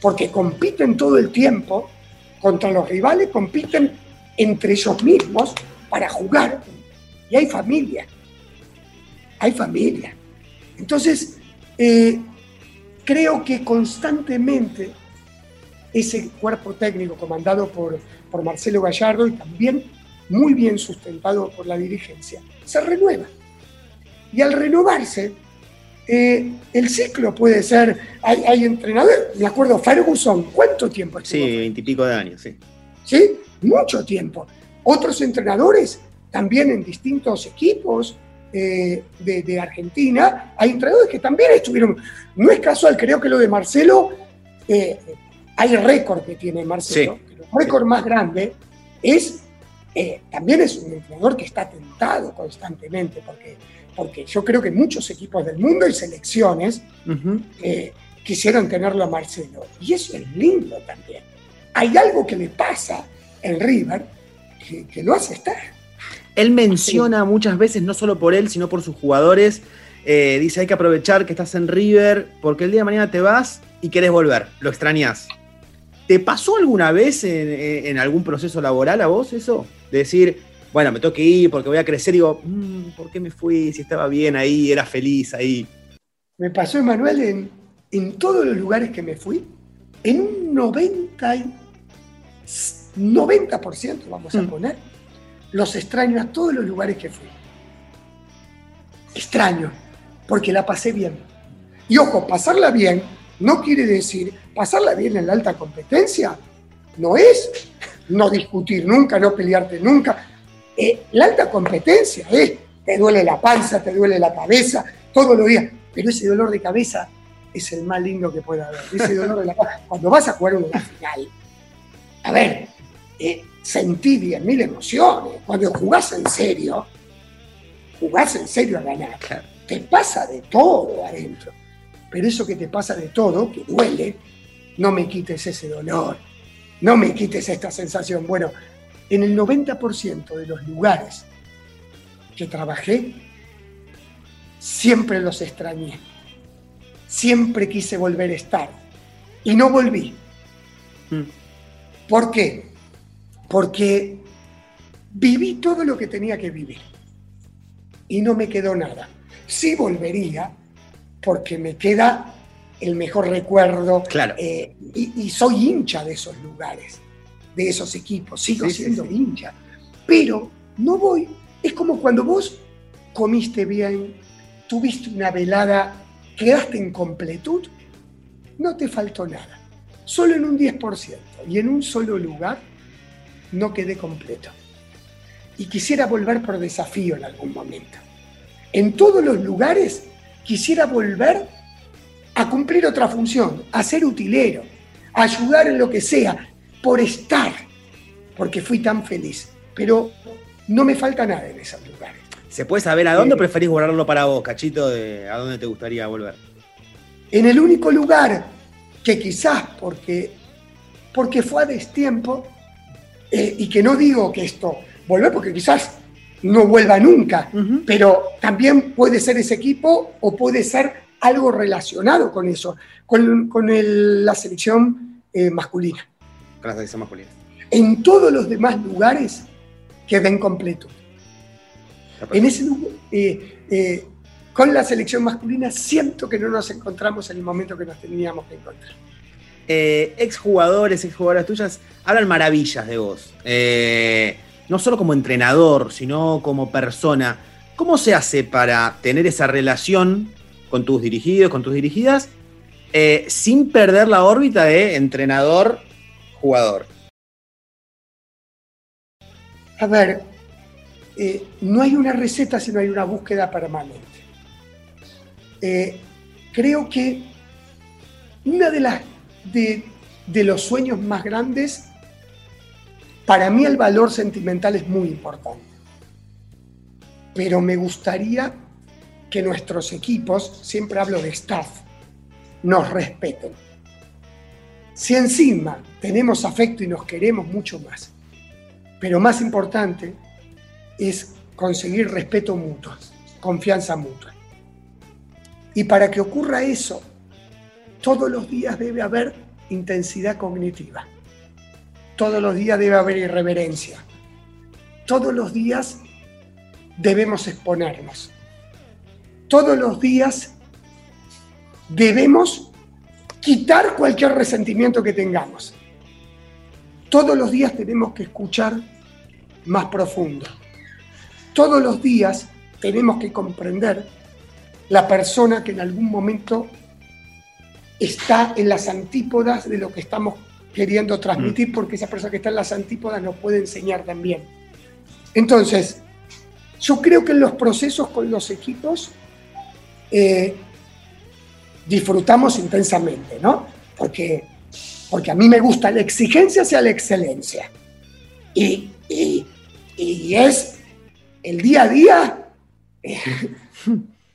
porque compiten todo el tiempo contra los rivales, compiten entre ellos mismos para jugar, y hay familia, hay familia. Entonces, eh, creo que constantemente ese cuerpo técnico comandado por, por Marcelo Gallardo y también muy bien sustentado por la dirigencia, se renueva. Y al renovarse, eh, el ciclo puede ser, hay, hay entrenadores, me acuerdo, Ferguson, ¿cuánto tiempo? Sí, veintipico de años, sí. Sí, mucho tiempo. Otros entrenadores, también en distintos equipos eh, de, Argentina, hay entrenadores que también estuvieron, no es casual, creo que lo de Marcelo eh, hay récord que tiene Marcelo, el récord más grande es, eh, también es un entrenador que está tentado constantemente, porque, porque yo creo que muchos equipos del mundo y selecciones eh, quisieron tenerlo a Marcelo. Y eso es lindo también. Hay algo que le pasa en River que, lo hace estar. Él menciona muchas veces, no solo por él, sino por sus jugadores, eh, dice hay que aprovechar que estás en River porque el día de mañana te vas y querés volver, lo extrañas. ¿Te pasó alguna vez en, algún proceso laboral a vos eso? De decir, bueno, me tengo que ir porque voy a crecer y digo, mm, ¿por qué me fui? Si estaba bien ahí, era feliz ahí. Me pasó, Emanuel, en, en todos los lugares que me fui, en un 90, 90% vamos a mm. poner, los extraño a todos los lugares que fui. Extraño, porque la pasé bien. Y ojo, pasarla bien no quiere decir pasarla bien en la alta competencia, no es no discutir nunca, no pelearte nunca. Eh, la alta competencia es, te duele la panza, te duele la cabeza, todos los días, pero ese dolor de cabeza es el más lindo que pueda haber. Ese dolor de la cuando vas a jugar una final, a ver, eh, sentí 10.000 emociones. Cuando jugás en serio, jugás en serio a ganar. Te pasa de todo adentro. Pero eso que te pasa de todo, que duele, no me quites ese dolor, no me quites esta sensación. Bueno, en el 90% de los lugares que trabajé, siempre los extrañé. Siempre quise volver a estar. Y no volví. Mm. ¿Por qué? Porque viví todo lo que tenía que vivir. Y no me quedó nada. Sí volvería porque me queda el mejor recuerdo. Claro. Eh, y, soy hincha de esos lugares, de esos equipos, sigo siendo hincha. Pero no voy, es como cuando vos comiste bien, tuviste una velada, quedaste en completud, no te faltó nada. Solo en un 10% y en un solo lugar no quedé completo. Y quisiera volver por desafío en algún momento. En todos los lugares quisiera volver a cumplir otra función, a ser utilero, a ayudar en lo que sea, por estar, porque fui tan feliz. Pero no me falta nada en esos lugares. ¿Se puede saber a dónde preferís guardarlo para vos, Cachito? De ¿A dónde te gustaría volver? En el único lugar que quizás porque porque fue a destiempo eh, y que no digo que esto vuelve porque quizás no vuelva nunca, pero también puede ser ese equipo o puede ser algo relacionado con eso, con, la selección eh, masculina. Con la selección masculina. En todos los demás lugares queden completos. En ese eh, eh, con la selección masculina siento que no nos encontramos en el momento que nos teníamos que encontrar. Eh, exjugadores, exjugadoras tuyas hablan maravillas de vos. Eh, no solo como entrenador, sino como persona. ¿Cómo se hace para tener esa relación con tus dirigidos, con tus dirigidas, eh, sin perder la órbita de entrenador-jugador? A ver, no hay una receta, sino hay una búsqueda permanente. creo que una de las de, de los sueños más grandes, para mí el valor sentimental es muy importante. Pero me gustaría que nuestros equipos, siempre hablo de staff, nos respeten. Si encima tenemos afecto y nos queremos mucho más, pero más importante es conseguir respeto mutuo, confianza mutua. Y para que ocurra eso, todos los días debe haber intensidad cognitiva. Todos los días debe haber irreverencia. Todos los días debemos exponernos. Todos los días debemos quitar cualquier resentimiento que tengamos. Todos los días tenemos que escuchar más profundo. Todos los días tenemos que comprender la persona que en algún momento está en las antípodas de lo que estamos queriendo transmitir, mm. porque esa persona que está en las antípodas nos puede enseñar también. Entonces, yo creo que en los procesos con los equipos eh, disfrutamos intensamente, ¿no? Porque, porque a mí me gusta la exigencia hacia la excelencia. Y, es el día a día,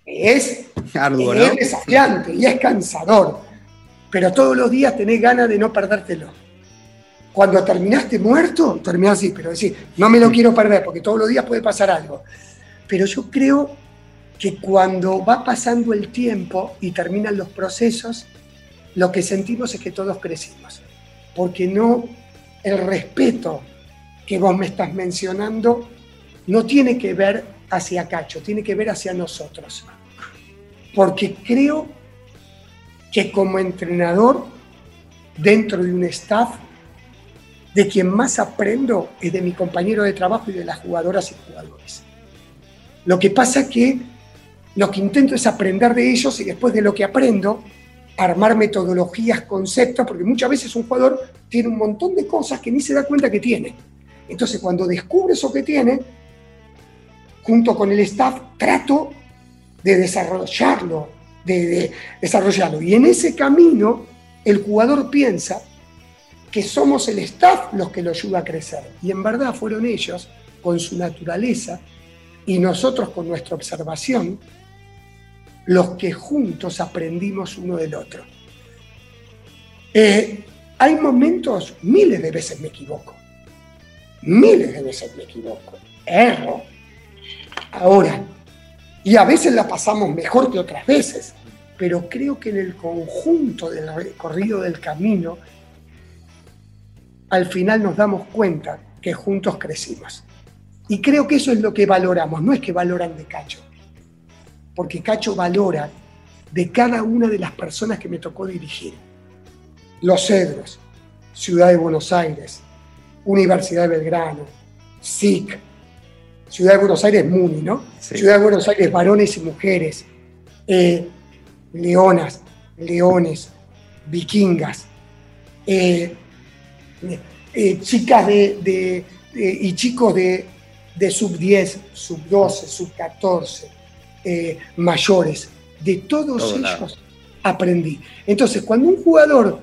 es, es desafiante y es cansador pero todos los días tenés ganas de no perdértelo. Cuando terminaste muerto, terminás así, pero decís, no me lo quiero perder, porque todos los días puede pasar algo. Pero yo creo que cuando va pasando el tiempo y terminan los procesos, lo que sentimos es que todos crecimos. Porque no, el respeto que vos me estás mencionando no tiene que ver hacia Cacho, tiene que ver hacia nosotros. Porque creo que como entrenador dentro de un staff, de quien más aprendo es de mi compañero de trabajo y de las jugadoras y jugadores. Lo que pasa es que lo que intento es aprender de ellos y después de lo que aprendo, armar metodologías, conceptos, porque muchas veces un jugador tiene un montón de cosas que ni se da cuenta que tiene. Entonces, cuando descubre eso que tiene, junto con el staff, trato de desarrollarlo, de, desarrollarlo. Y en ese camino, el jugador piensa que somos el staff los que lo ayuda a crecer. Y en verdad fueron ellos, con su naturaleza, y nosotros con nuestra observación, los que juntos aprendimos uno del otro. Eh, hay momentos, miles de veces me equivoco, miles de veces me equivoco, erro. Ahora, y a veces la pasamos mejor que otras veces, pero creo que en el conjunto del recorrido del camino, al final nos damos cuenta que juntos crecimos. Y creo que eso es lo que valoramos, no es que valoran de Cacho, porque Cacho valora de cada una de las personas que me tocó dirigir. Los Cedros, Ciudad de Buenos Aires, Universidad de Belgrano, SIC, Ciudad de Buenos Aires, MUNI, ¿no? Ciudad de Buenos Aires, varones y mujeres, eh, leonas, leones, vikingas, eh, eh, chicas de, y chicos de, sub 10, sub 12, sub 14, mayores. De todos ellos aprendí. Entonces, cuando un jugador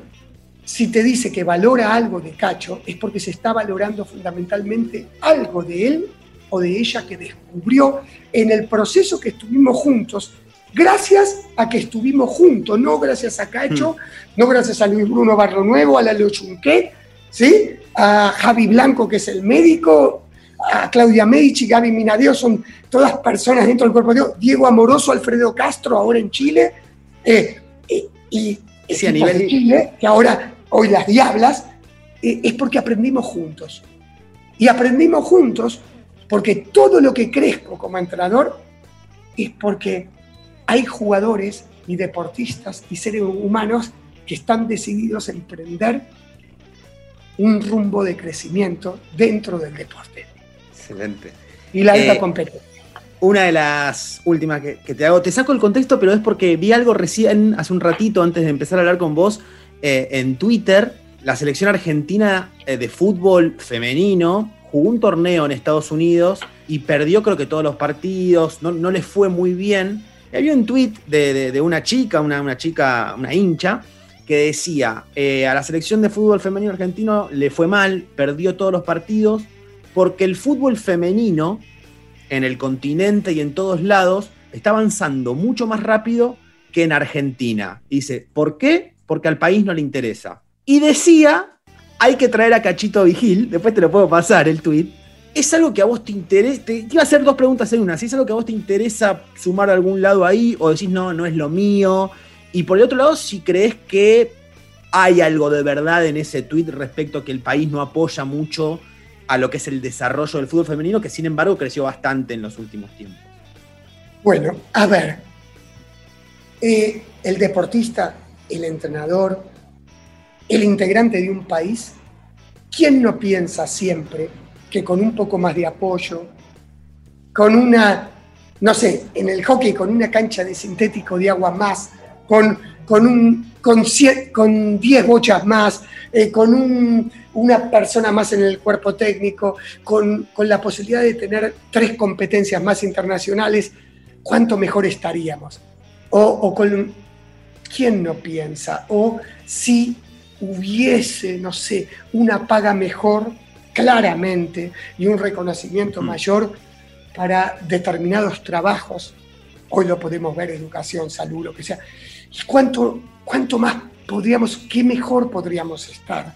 si te dice que valora algo de Cacho, es porque se está valorando fundamentalmente algo de él o de ella que descubrió en el proceso que estuvimos juntos, gracias a que estuvimos juntos, no gracias a Cacho, hmm. no gracias a Luis Bruno Barro Nuevo, a la Leo Chunquet, ¿sí? A Javi Blanco, que es el médico, a Claudia Medici, Gaby Minadeo, son todas personas dentro del cuerpo de Dios. Diego Amoroso, Alfredo Castro, ahora en Chile, eh, eh, y sí, a nivel de Chile, que ahora hoy las diablas, eh, es porque aprendimos juntos. Y aprendimos juntos porque todo lo que crezco como entrenador es porque hay jugadores y deportistas y seres humanos que están decididos a emprender un rumbo de crecimiento dentro del deporte. Excelente. Y la alta eh, competencia. Una de las últimas que, te hago, te saco el contexto, pero es porque vi algo recién, hace un ratito, antes de empezar a hablar con vos, eh, en Twitter, la selección argentina eh, de fútbol femenino jugó un torneo en Estados Unidos y perdió creo que todos los partidos, no, no les fue muy bien. Y había un tweet de, una chica, una, una, chica, una hincha, que decía, a la selección de fútbol femenino argentino le fue mal, perdió todos los partidos, porque el fútbol femenino en el continente y en todos lados está avanzando mucho más rápido que en Argentina. dice, ¿por qué? Porque al país no le interesa. Y decía, hay que traer a Cachito Vigil, después te lo puedo pasar el tweet. ¿Es algo que a vos te interesa? Te, iba a hacer dos preguntas en una. Si es algo que a vos te interesa sumar a algún lado ahí, o decís, no, no es lo mío. Y por el otro lado, si crees que hay algo de verdad en ese tweet respecto a que el país no apoya mucho a lo que es el desarrollo del fútbol femenino, que sin embargo creció bastante en los últimos tiempos. Bueno, a ver, eh, el deportista, el entrenador, el integrante de un país, ¿quién no piensa siempre que con un poco más de apoyo, con una, no sé, en el hockey, con una cancha de sintético de agua más, con, con, un, con, con 10 bochas más, eh, con un, una persona más en el cuerpo técnico, con, la posibilidad de tener tres competencias más internacionales, ¿cuánto mejor estaríamos? O, con, ¿quién no piensa? O si hubiese, no sé, una paga mejor, claramente, y un reconocimiento mm. mayor para determinados trabajos, hoy lo podemos ver, educación, salud, lo que sea, cuánto, cuánto más podríamos, qué mejor podríamos estar?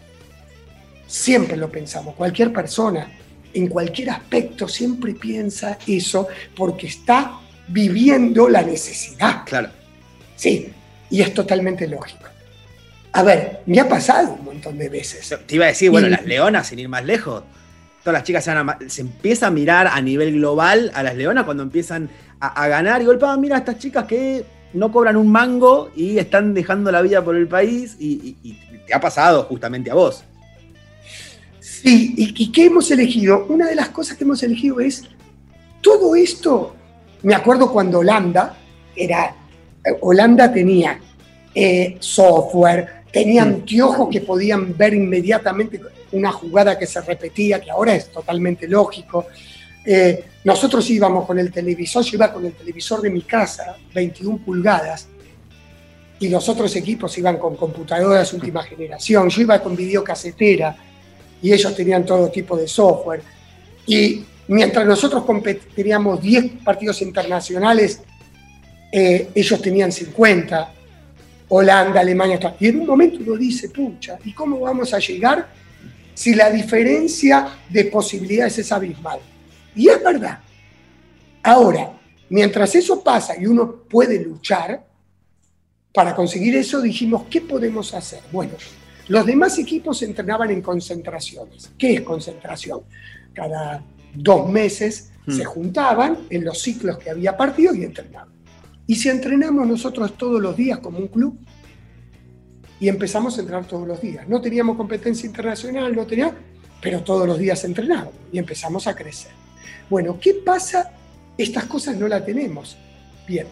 Siempre lo pensamos, cualquier persona, en cualquier aspecto, siempre piensa eso porque está viviendo la necesidad. Claro. Sí, y es totalmente lógico. A ver, me ha pasado un montón de veces. Te iba a decir, bueno, las leonas, sin ir más lejos, todas las chicas se, van se empieza a mirar a nivel global a las leonas cuando empiezan a, ganar y golpean, mira a estas chicas que no cobran un mango y están dejando la vida por el país y, y te ha pasado justamente a vos. Sí, ¿y qué hemos elegido? Una de las cosas que hemos elegido es todo esto. Me acuerdo cuando Holanda era. Holanda tenía eh, software, tenía anteojos que podían ver inmediatamente una jugada que se repetía, que ahora es totalmente lógico. Eh, nosotros íbamos con el televisor, yo iba con el televisor de mi casa, 21 pulgadas, y los otros equipos iban con computadoras última generación, yo iba con videocasetera y ellos tenían todo tipo de software. Y mientras nosotros teníamos 10 partidos internacionales, eh, ellos tenían 50, Holanda, Alemania, y en un momento uno dice, pucha, ¿y cómo vamos a llegar si la diferencia de posibilidades es abismal? Y es verdad. Ahora, mientras eso pasa y uno puede luchar, para conseguir eso dijimos, ¿qué podemos hacer? Bueno, los demás equipos entrenaban en concentraciones. ¿Qué es concentración? Cada dos meses se hmm. juntaban en los ciclos que había partido y entrenaban. Y si entrenamos nosotros todos los días como un club, y empezamos a entrenar todos los días. No teníamos competencia internacional, no teníamos, pero todos los días entrenábamos y empezamos a crecer. Bueno, ¿qué pasa? Estas cosas no las tenemos. Bien,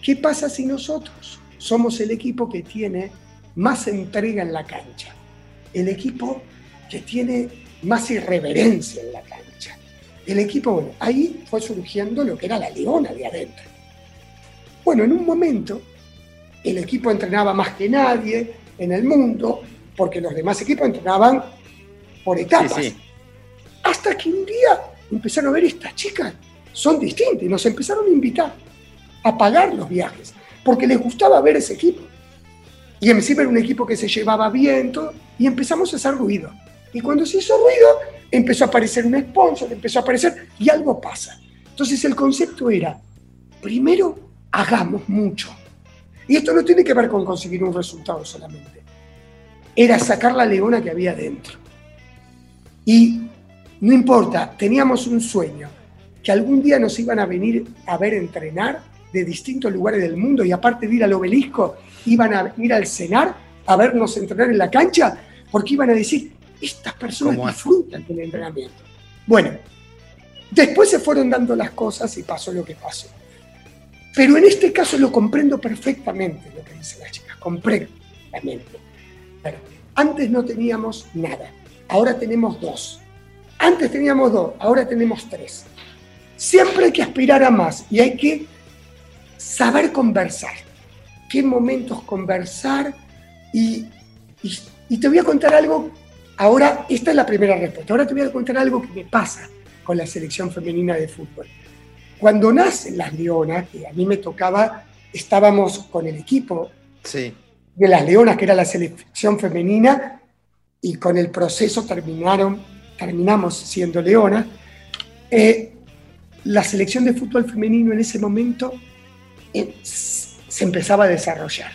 ¿qué pasa si nosotros somos el equipo que tiene más entrega en la cancha, el equipo que tiene más irreverencia en la cancha. El equipo, bueno, ahí fue surgiendo lo que era la leona de adentro. Bueno, en un momento el equipo entrenaba más que nadie en el mundo, porque los demás equipos entrenaban por etapas. Hasta que un día empezaron a ver estas chicas, son distintas, y nos empezaron a invitar a pagar los viajes, porque les gustaba ver ese equipo. Y encima era un equipo que se llevaba bien, y empezamos a hacer ruido. Y cuando se hizo ruido, empezó a aparecer un sponsor, empezó a aparecer y algo pasa. Entonces el concepto era, primero hagamos mucho. Y esto no tiene que ver con conseguir un resultado solamente. Era sacar la leona que había dentro. Y no importa, teníamos un sueño, que algún día nos iban a venir a ver entrenar de distintos lugares del mundo y aparte de ir al obelisco, iban a ir al cenar a vernos entrenar en la cancha, porque iban a decir, estas personas disfrutan del entrenamiento. Bueno, después se fueron dando las cosas y pasó lo que pasó. Pero en este caso lo comprendo perfectamente lo que dicen las chicas, comprendo. Pero antes no teníamos nada, ahora tenemos dos. Antes teníamos dos, ahora tenemos tres. Siempre hay que aspirar a más y hay que saber conversar. ¿Qué momentos conversar? Y, y, te voy a contar algo. Ahora, esta es la primera respuesta. Ahora te voy a contar algo que me pasa con la selección femenina de fútbol. Cuando nacen las Leonas, que a mí me tocaba, estábamos con el equipo de las Leonas, que era la selección femenina, y con el proceso terminaron, terminamos siendo Leonas. Eh, la selección de fútbol femenino en ese momento eh, se empezaba a desarrollar.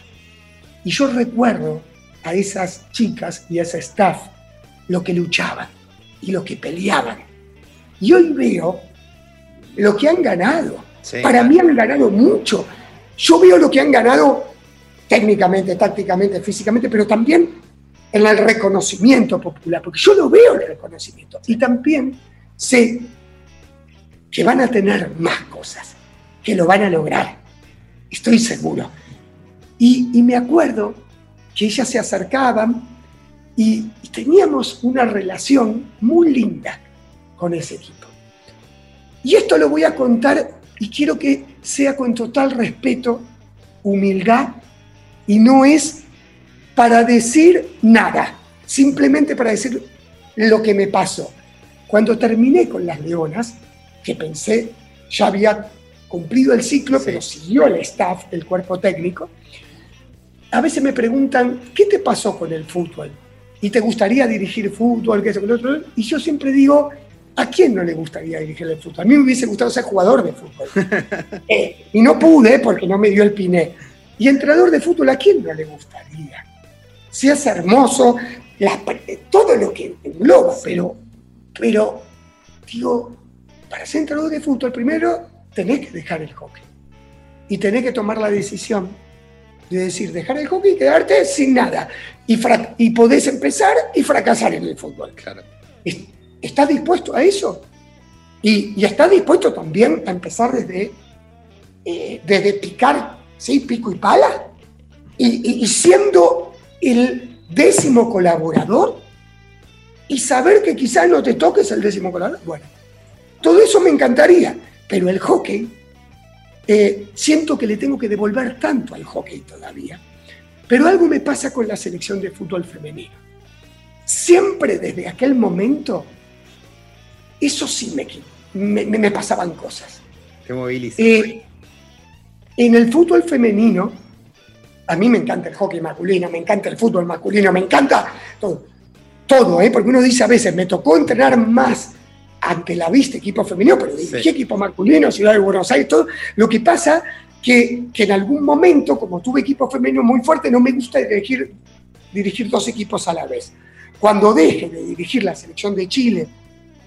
Y yo recuerdo a esas chicas y a ese staff lo que luchaban y lo que peleaban. Y hoy veo lo que han ganado. Para mí han ganado mucho. Yo veo lo que han ganado técnicamente, tácticamente, físicamente, pero también en el reconocimiento popular, porque yo lo veo el reconocimiento. Y también sé que van a tener más cosas, que lo van a lograr. Estoy seguro. Y, me acuerdo que ellas se acercaban y, teníamos una relación muy linda con ese equipo. Y esto lo voy a contar y quiero que sea con total respeto, humildad, y no es para decir nada, simplemente para decir lo que me pasó. Cuando terminé con las leonas, que pensé ya había cumplido el ciclo, pero siguió el staff, el cuerpo técnico, a veces me preguntan, ¿qué te pasó con el fútbol? ¿Y te gustaría dirigir fútbol? ¿Qué otro? Y yo siempre digo, ¿a quién no le gustaría dirigir el fútbol? A mí me hubiese gustado ser jugador de fútbol. Eh, y no pude porque no me dio el piné. Y entrenador de fútbol, ¿a quién no le gustaría? Si es hermoso, todo lo que engloba, pero, pero, digo, para ser entrenador de fútbol, primero tenés que dejar el hockey. Y tenés que tomar la decisión de decir, dejar el hockey y quedarte sin nada. Y, y podés empezar y fracasar en el fútbol. Claro. ¿Estás dispuesto a eso? Y, estás dispuesto también a empezar desde, eh, desde picar, ¿sí? Pico y pala. Y, y, siendo el décimo colaborador y saber que quizás no te toques el décimo colaborador. Bueno, todo eso me encantaría, pero el hockey, eh, siento que le tengo que devolver tanto al hockey todavía. Pero algo me pasa con la selección de fútbol femenino. Siempre desde aquel momento, eso sí me, me, pasaban cosas. Qué eh, en el fútbol femenino, a mí me encanta el hockey masculino, me encanta el fútbol masculino, me encanta todo. Todo, ¿eh? porque uno dice a veces, me tocó entrenar más ante la vista equipo femenino, pero dirigí equipo masculino, Ciudad de Buenos Aires, todo. Lo que pasa que, que en algún momento, como tuve equipo femenino muy fuerte, no me gusta dirigir, dirigir dos equipos a la vez. Cuando deje de dirigir la selección de Chile,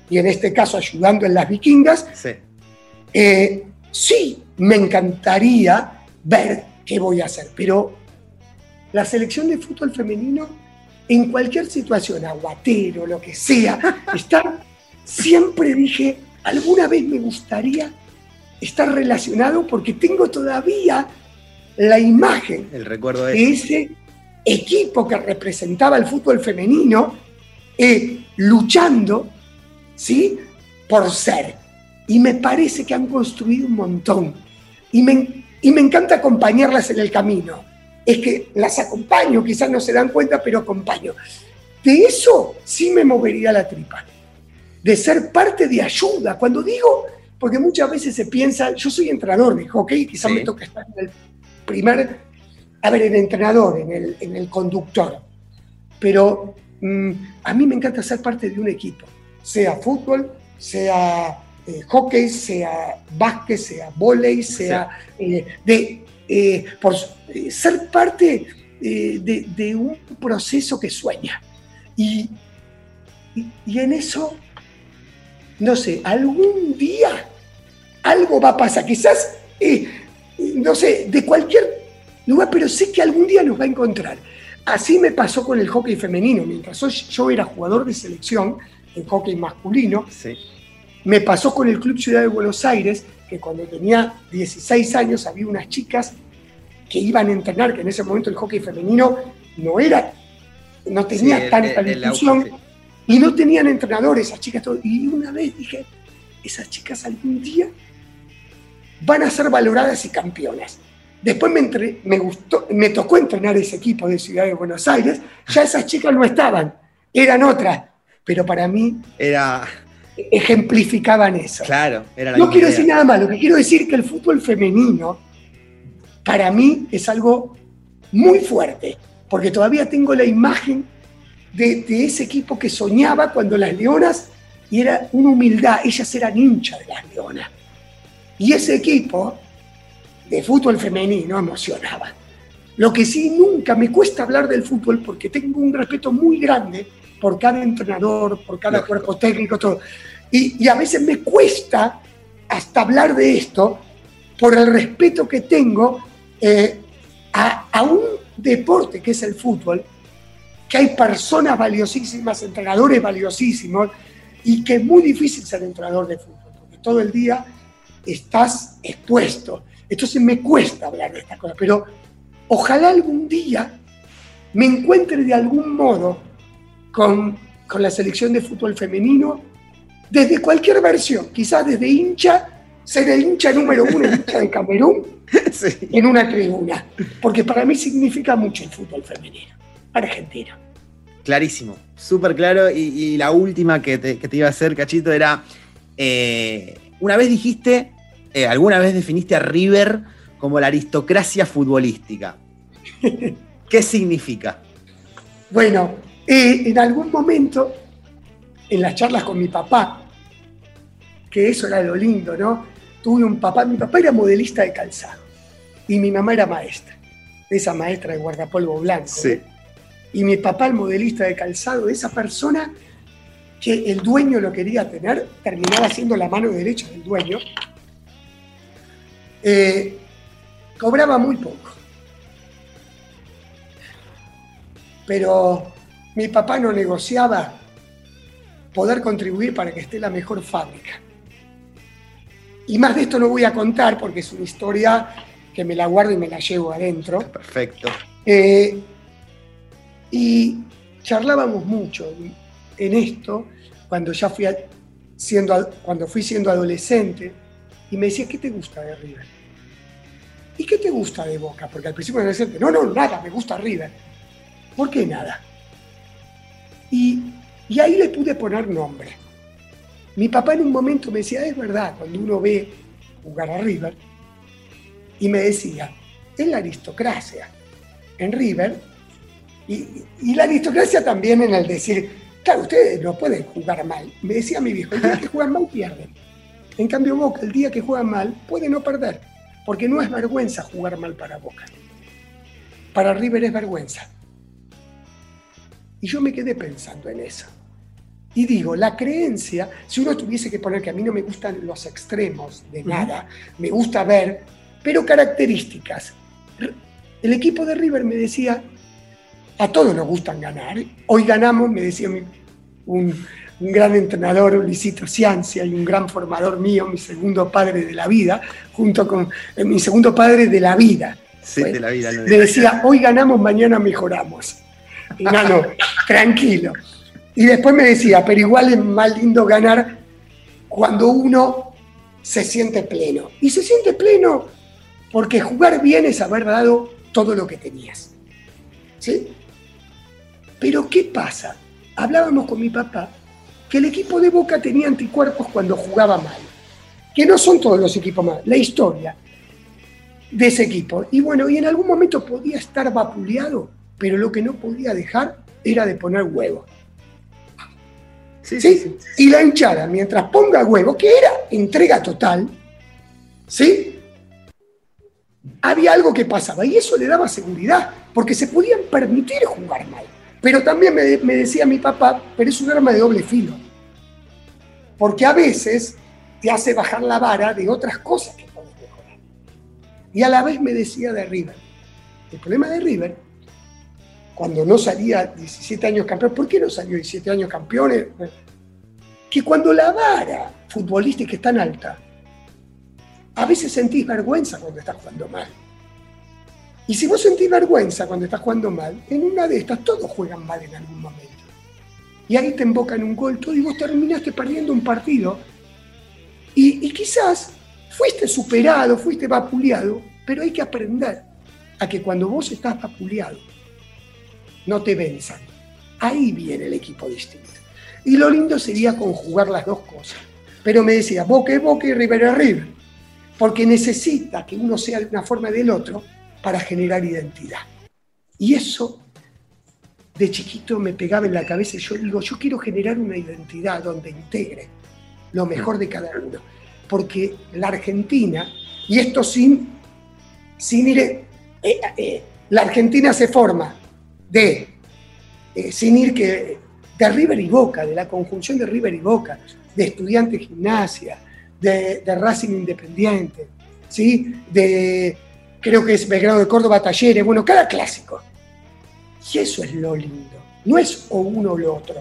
y en este caso ayudando en las vikingas, sí, eh, sí me encantaría ver qué voy a hacer, pero la selección de fútbol femenino, en cualquier situación, aguatero, lo que sea, está siempre dije, alguna vez me gustaría estar relacionado porque tengo todavía la imagen el recuerdo de, ese equipo que representaba el fútbol femenino eh, luchando ¿sí? por ser. Y me parece que han construido un montón. Y me, y me encanta acompañarlas en el camino. Es que las acompaño, quizás no se dan cuenta, pero acompaño. De eso sí me movería la tripa de ser parte de ayuda. Cuando digo, porque muchas veces se piensa, yo soy entrenador de hockey, quizás me toca estar en el primer, a ver, el entrenador, en el, en el conductor, pero mm, a mí me encanta ser parte de un equipo, sea fútbol, sea eh, hockey, sea básquet, sea volei, sea eh, de eh, por ser parte de, un proceso que sueña. Y, y, en eso, no sé, algún día algo va a pasar. Quizás, no sé, de cualquier lugar, pero sé que algún día nos va a encontrar. Así me pasó con el hockey femenino. Mientras yo era jugador de selección en hockey masculino, me pasó con el Club Ciudad de Buenos Aires, que cuando tenía 16 años había unas chicas que iban a entrenar, que en ese momento el hockey femenino no era, no tenía tanta difusión y no tenían entrenadores esas chicas. Y una vez dije, esas chicas algún día van a ser valoradas y campeonas. Después me, me, gustó, me tocó entrenar ese equipo de Ciudad de Buenos Aires. Ya esas chicas no estaban, eran otras. Pero para mí era ejemplificaban eso. Claro, era la No quiero decir nada más, lo que quiero decir es que el fútbol femenino para mí es algo muy fuerte, porque todavía tengo la imagen de, de ese equipo que soñaba cuando las leonas, y era una humildad, ellas eran hinchas de las leonas. Y ese equipo de fútbol femenino emocionaba. Lo que sí nunca me cuesta hablar del fútbol porque tengo un respeto muy grande por cada entrenador, por cada cuerpo técnico, todo. Y, a veces me cuesta hasta hablar de esto por el respeto que tengo eh, a, a, un deporte que es el fútbol, que hay personas valiosísimas, entrenadores valiosísimos, y que es muy difícil ser entrenador de fútbol, porque todo el día estás expuesto. Entonces me cuesta hablar de estas cosas, pero ojalá algún día me encuentre de algún modo con, con la selección de fútbol femenino, desde cualquier versión, quizás desde hincha, ser el hincha número uno, hincha de Camerún, en una tribuna, porque para mí significa mucho el fútbol femenino, argentino. Clarísimo, súper claro. Y, la última que te, iba a hacer, Cachito, era, eh, una vez dijiste, eh, alguna vez definiste a River como la aristocracia futbolística. ¿Qué significa? Bueno, eh, en algún momento, en las charlas con mi papá, que eso era lo lindo, ¿no? Tuve un papá, mi papá era modelista de calzado y mi mamá era maestra, esa maestra de guardapolvo blanco. Sí. Y mi papá, el modelista de calzado, esa persona que el dueño lo quería tener, terminaba siendo la mano derecha del dueño, eh, cobraba muy poco. Pero mi papá no negociaba poder contribuir para que esté la mejor fábrica. Y más de esto no voy a contar porque es una historia que me la guardo y me la llevo adentro. Perfecto. Eh, y charlábamos mucho en esto cuando ya fui siendo, cuando fui siendo adolescente y me decía, ¿qué te gusta de River? ¿Y qué te gusta de Boca? Porque al principio era adolescente, no, no, nada, me gusta River. ¿Por qué nada? Y, ahí le pude poner nombre. Mi papá en un momento me decía, es verdad, cuando uno ve jugar a River, y me decía, es la aristocracia en River, y, la aristocracia también en el decir, claro, ustedes no pueden jugar mal. Me decía mi viejo, el día que juegan mal pierden. En cambio Boca, el día que juegan mal, puede no perder, porque no es vergüenza jugar mal para Boca. Para River es vergüenza. Y yo me quedé pensando en eso. Y digo, la creencia, si uno tuviese que poner que a mí no me gustan los extremos de nada, me gusta ver, pero características. El equipo de River me decía, a todos nos gustan ganar. Hoy ganamos, me decía un, gran entrenador, Luisito Ciancia, y un gran formador mío, mi segundo padre de la vida, junto con eh, mi segundo padre de la vida. Sí, de la vida. me decía, hoy ganamos, mañana mejoramos. No, tranquilo. Y después me decía, pero igual es más lindo ganar cuando uno se siente pleno. Y se siente pleno porque jugar bien es haber dado todo lo que tenías. ¿Sí? Pero ¿qué pasa? Hablábamos con mi papá que el equipo de Boca tenía anticuerpos cuando jugaba mal. Que no son todos los equipos mal, la historia de ese equipo. Y bueno, y en algún momento podía estar vapuleado pero lo que no podía dejar era de poner huevo. Sí, Y la hinchada, mientras ponga huevo, que era entrega total, ¿sí? Había algo que pasaba y eso le daba seguridad, porque se podían permitir jugar mal. Pero también me, me decía mi papá, pero es un arma de doble filo. Porque a veces te hace bajar la vara de otras cosas que puedes mejorar. Y a la vez me decía de River. El problema de River cuando no salía 17 años campeón, ¿por qué no salió 17 años campeones? Que cuando la vara futbolística es tan alta, a veces sentís vergüenza cuando estás jugando mal. Y si vos sentís vergüenza cuando estás jugando mal, en una de estas todos juegan mal en algún momento. Y ahí te embocan un gol todo y vos terminaste perdiendo un partido. Y, y quizás fuiste superado, fuiste vapuleado, pero hay que aprender a que cuando vos estás vapuleado, no te venzan. Ahí viene el equipo distinto. Y lo lindo sería conjugar las dos cosas. Pero me decía, Boca es Boca y River es River. Porque necesita que uno sea una forma del otro para generar identidad. Y eso de chiquito me pegaba en la cabeza y yo digo, yo quiero generar una identidad donde integre lo mejor de cada uno. Porque la Argentina, y esto sin, sin ir, eh, eh, la Argentina se forma de, eh, sin ir que, de River y Boca, de la conjunción de River y Boca, de Estudiante Gimnasia, de, Racing Independiente, ¿sí? de, creo que es Belgrado de Córdoba Talleres, bueno, cada clásico. Y eso es lo lindo, no es o uno o lo otro.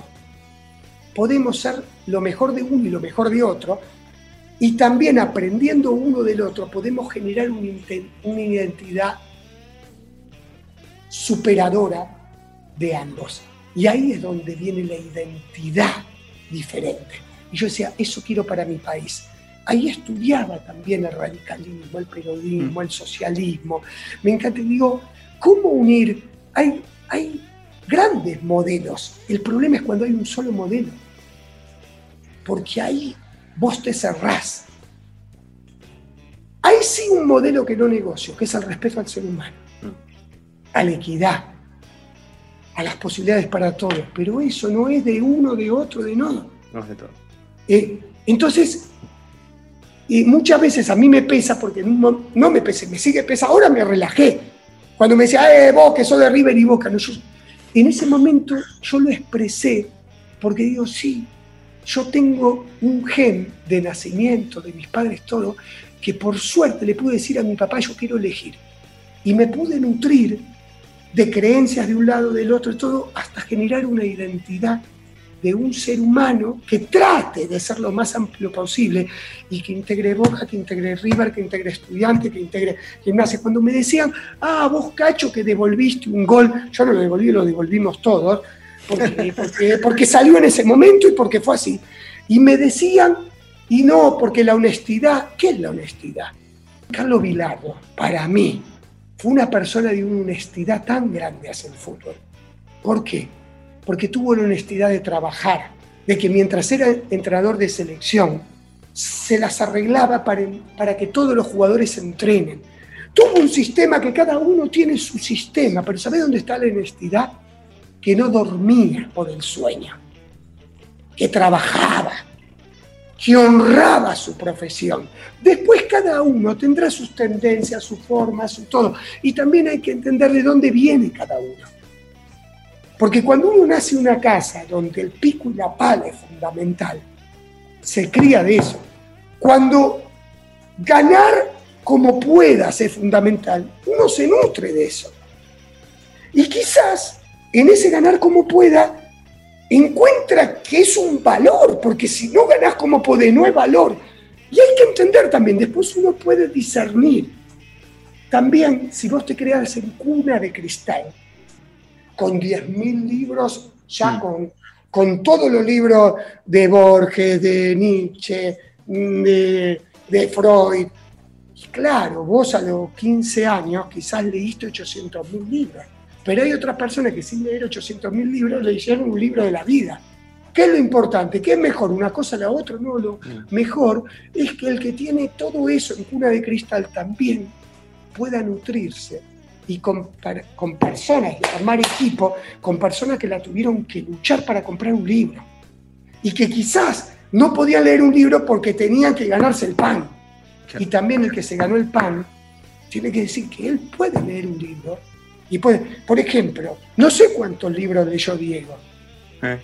Podemos ser lo mejor de uno y lo mejor de otro, y también aprendiendo uno del otro podemos generar una identidad superadora de ambos. Y ahí es donde viene la identidad diferente. Y yo decía, eso quiero para mi país. Ahí estudiaba también el radicalismo, el periodismo, el socialismo. Me encanta, digo, ¿cómo unir? Hay, hay grandes modelos. El problema es cuando hay un solo modelo. Porque ahí vos te cerrás. Hay sí un modelo que no negocio, que es el respeto al ser humano, a la equidad, a las posibilidades para todos, pero eso no es de uno, de otro, de no. No es de todo. Eh, entonces, y muchas veces a mí me pesa, porque no, no me pesa, me sigue pesa, ahora me relajé. Cuando me decía, eh, vos que sos de River y Boca, no, en ese momento yo lo expresé porque digo, sí, yo tengo un gen de nacimiento, de mis padres, todo, que por suerte le pude decir a mi papá, yo quiero elegir. Y me pude nutrir de creencias de un lado, del otro, todo, hasta generar una identidad de un ser humano que trate de ser lo más amplio posible y que integre Boca, que integre River, que integre Estudiante, que integre Gimnasia. Cuando me decían, ah, vos cacho que devolviste un gol, yo no lo devolví, lo devolvimos todos, porque, porque, porque salió en ese momento y porque fue así. Y me decían, y no, porque la honestidad, ¿qué es la honestidad? Carlos Vilardo, para mí, fue una persona de una honestidad tan grande hacia el fútbol. ¿Por qué? Porque tuvo la honestidad de trabajar, de que mientras era entrenador de selección, se las arreglaba para, que todos los jugadores entrenen. Tuvo un sistema que cada uno tiene su sistema, pero ¿sabe dónde está la honestidad? Que no dormía por el sueño, que trabajaba, que honraba su profesión. Después cada uno tendrá sus tendencias, su forma, su todo. Y también hay que entender de dónde viene cada uno. Porque cuando uno nace en una casa donde el pico y la pala es fundamental, se cría de eso. Cuando ganar como puedas es fundamental, uno se nutre de eso. Y quizás en ese ganar como pueda encuentra que es un valor, porque si no ganás como podés, no es valor. Y hay que entender también, después uno puede discernir. También, si vos te creas en cuna de cristal, con 10.000 libros, ya mm. con, con todos los libros de Borges, de Nietzsche, de, de Freud, y claro, vos a los 15 años quizás leíste 800.000 libros pero hay otras personas que sin leer 800.000 libros le hicieron un libro de la vida. ¿Qué es lo importante? ¿Qué es mejor? ¿Una cosa a la otra? No, lo mm. mejor es que el que tiene todo eso en cuna de cristal también pueda nutrirse y con, con personas, armar equipo, con personas que la tuvieron que luchar para comprar un libro. Y que quizás no podían leer un libro porque tenían que ganarse el pan. Y también el que se ganó el pan tiene que decir que él puede leer un libro. Y puede, por ejemplo, no sé cuántos libros leyó Diego. Eh.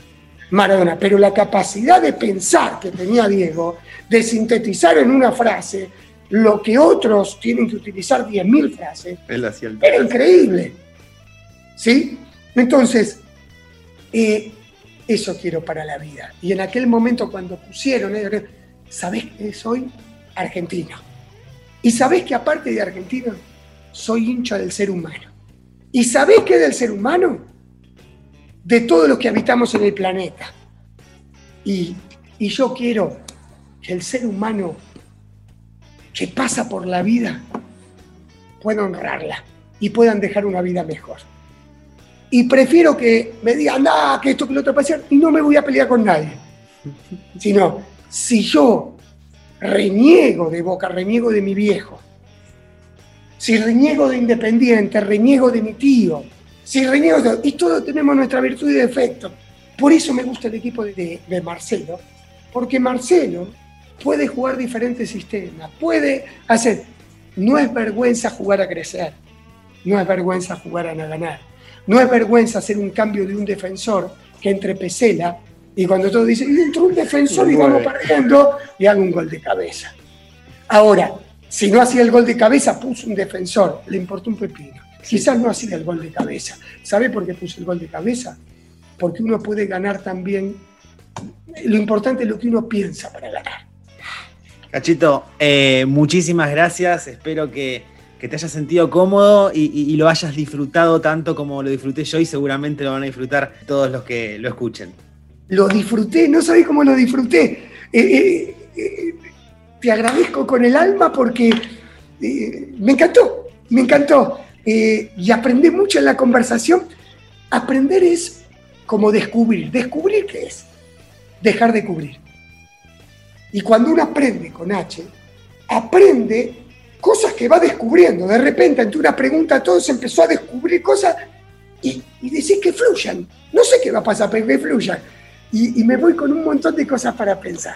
Maradona, pero la capacidad de pensar que tenía Diego, de sintetizar en una frase lo que otros tienen que utilizar 10.000 frases, era increíble. ¿Sí? Entonces, eh, eso quiero para la vida. Y en aquel momento cuando pusieron, eh, ¿sabés que soy? Argentino. Y sabés que aparte de argentino, soy hincha del ser humano. ¿Y sabés qué del ser humano? De todos los que habitamos en el planeta. Y, y yo quiero que el ser humano que pasa por la vida pueda honrarla y puedan dejar una vida mejor. Y prefiero que me digan, ah, que esto que lo otro pasa, y no me voy a pelear con nadie. Sino, si yo reniego de Boca, reniego de mi viejo, si reniego de Independiente, reniego de mi tío, si reniego de... Y todos tenemos nuestra virtud y defecto. Por eso me gusta el equipo de, de Marcelo, porque Marcelo puede jugar diferentes sistemas, puede hacer. No es vergüenza jugar a crecer, no es vergüenza jugar a ganar, no es vergüenza hacer un cambio de un defensor que entre Pesela y cuando todos dicen, y entró un defensor y vamos perdiendo, y hago un gol de cabeza. Ahora, si no hacía el gol de cabeza, puso un defensor, le importó un pepino. Quizás no hacía el gol de cabeza. ¿Sabe por qué puso el gol de cabeza? Porque uno puede ganar también. Lo importante es lo que uno piensa para ganar. Cachito, eh, muchísimas gracias. Espero que, te hayas sentido cómodo y, lo hayas disfrutado tanto como lo disfruté yo y seguramente lo van a disfrutar todos los que lo escuchen. Lo disfruté, no sabés cómo lo disfruté. Eh, eh, te agradezco con el alma porque me encantó, me encantó. y aprendí mucho en la conversación. Aprender es como descubrir. ¿Descubrir qué es? Dejar de cubrir. Y cuando uno aprende con H, aprende cosas que va descubriendo. De repente, ante una pregunta, todo se empezó a descubrir cosas y, y decir que fluyan. No sé qué va a pasar, pero que fluyan. Y, me voy con un montón de cosas para pensar.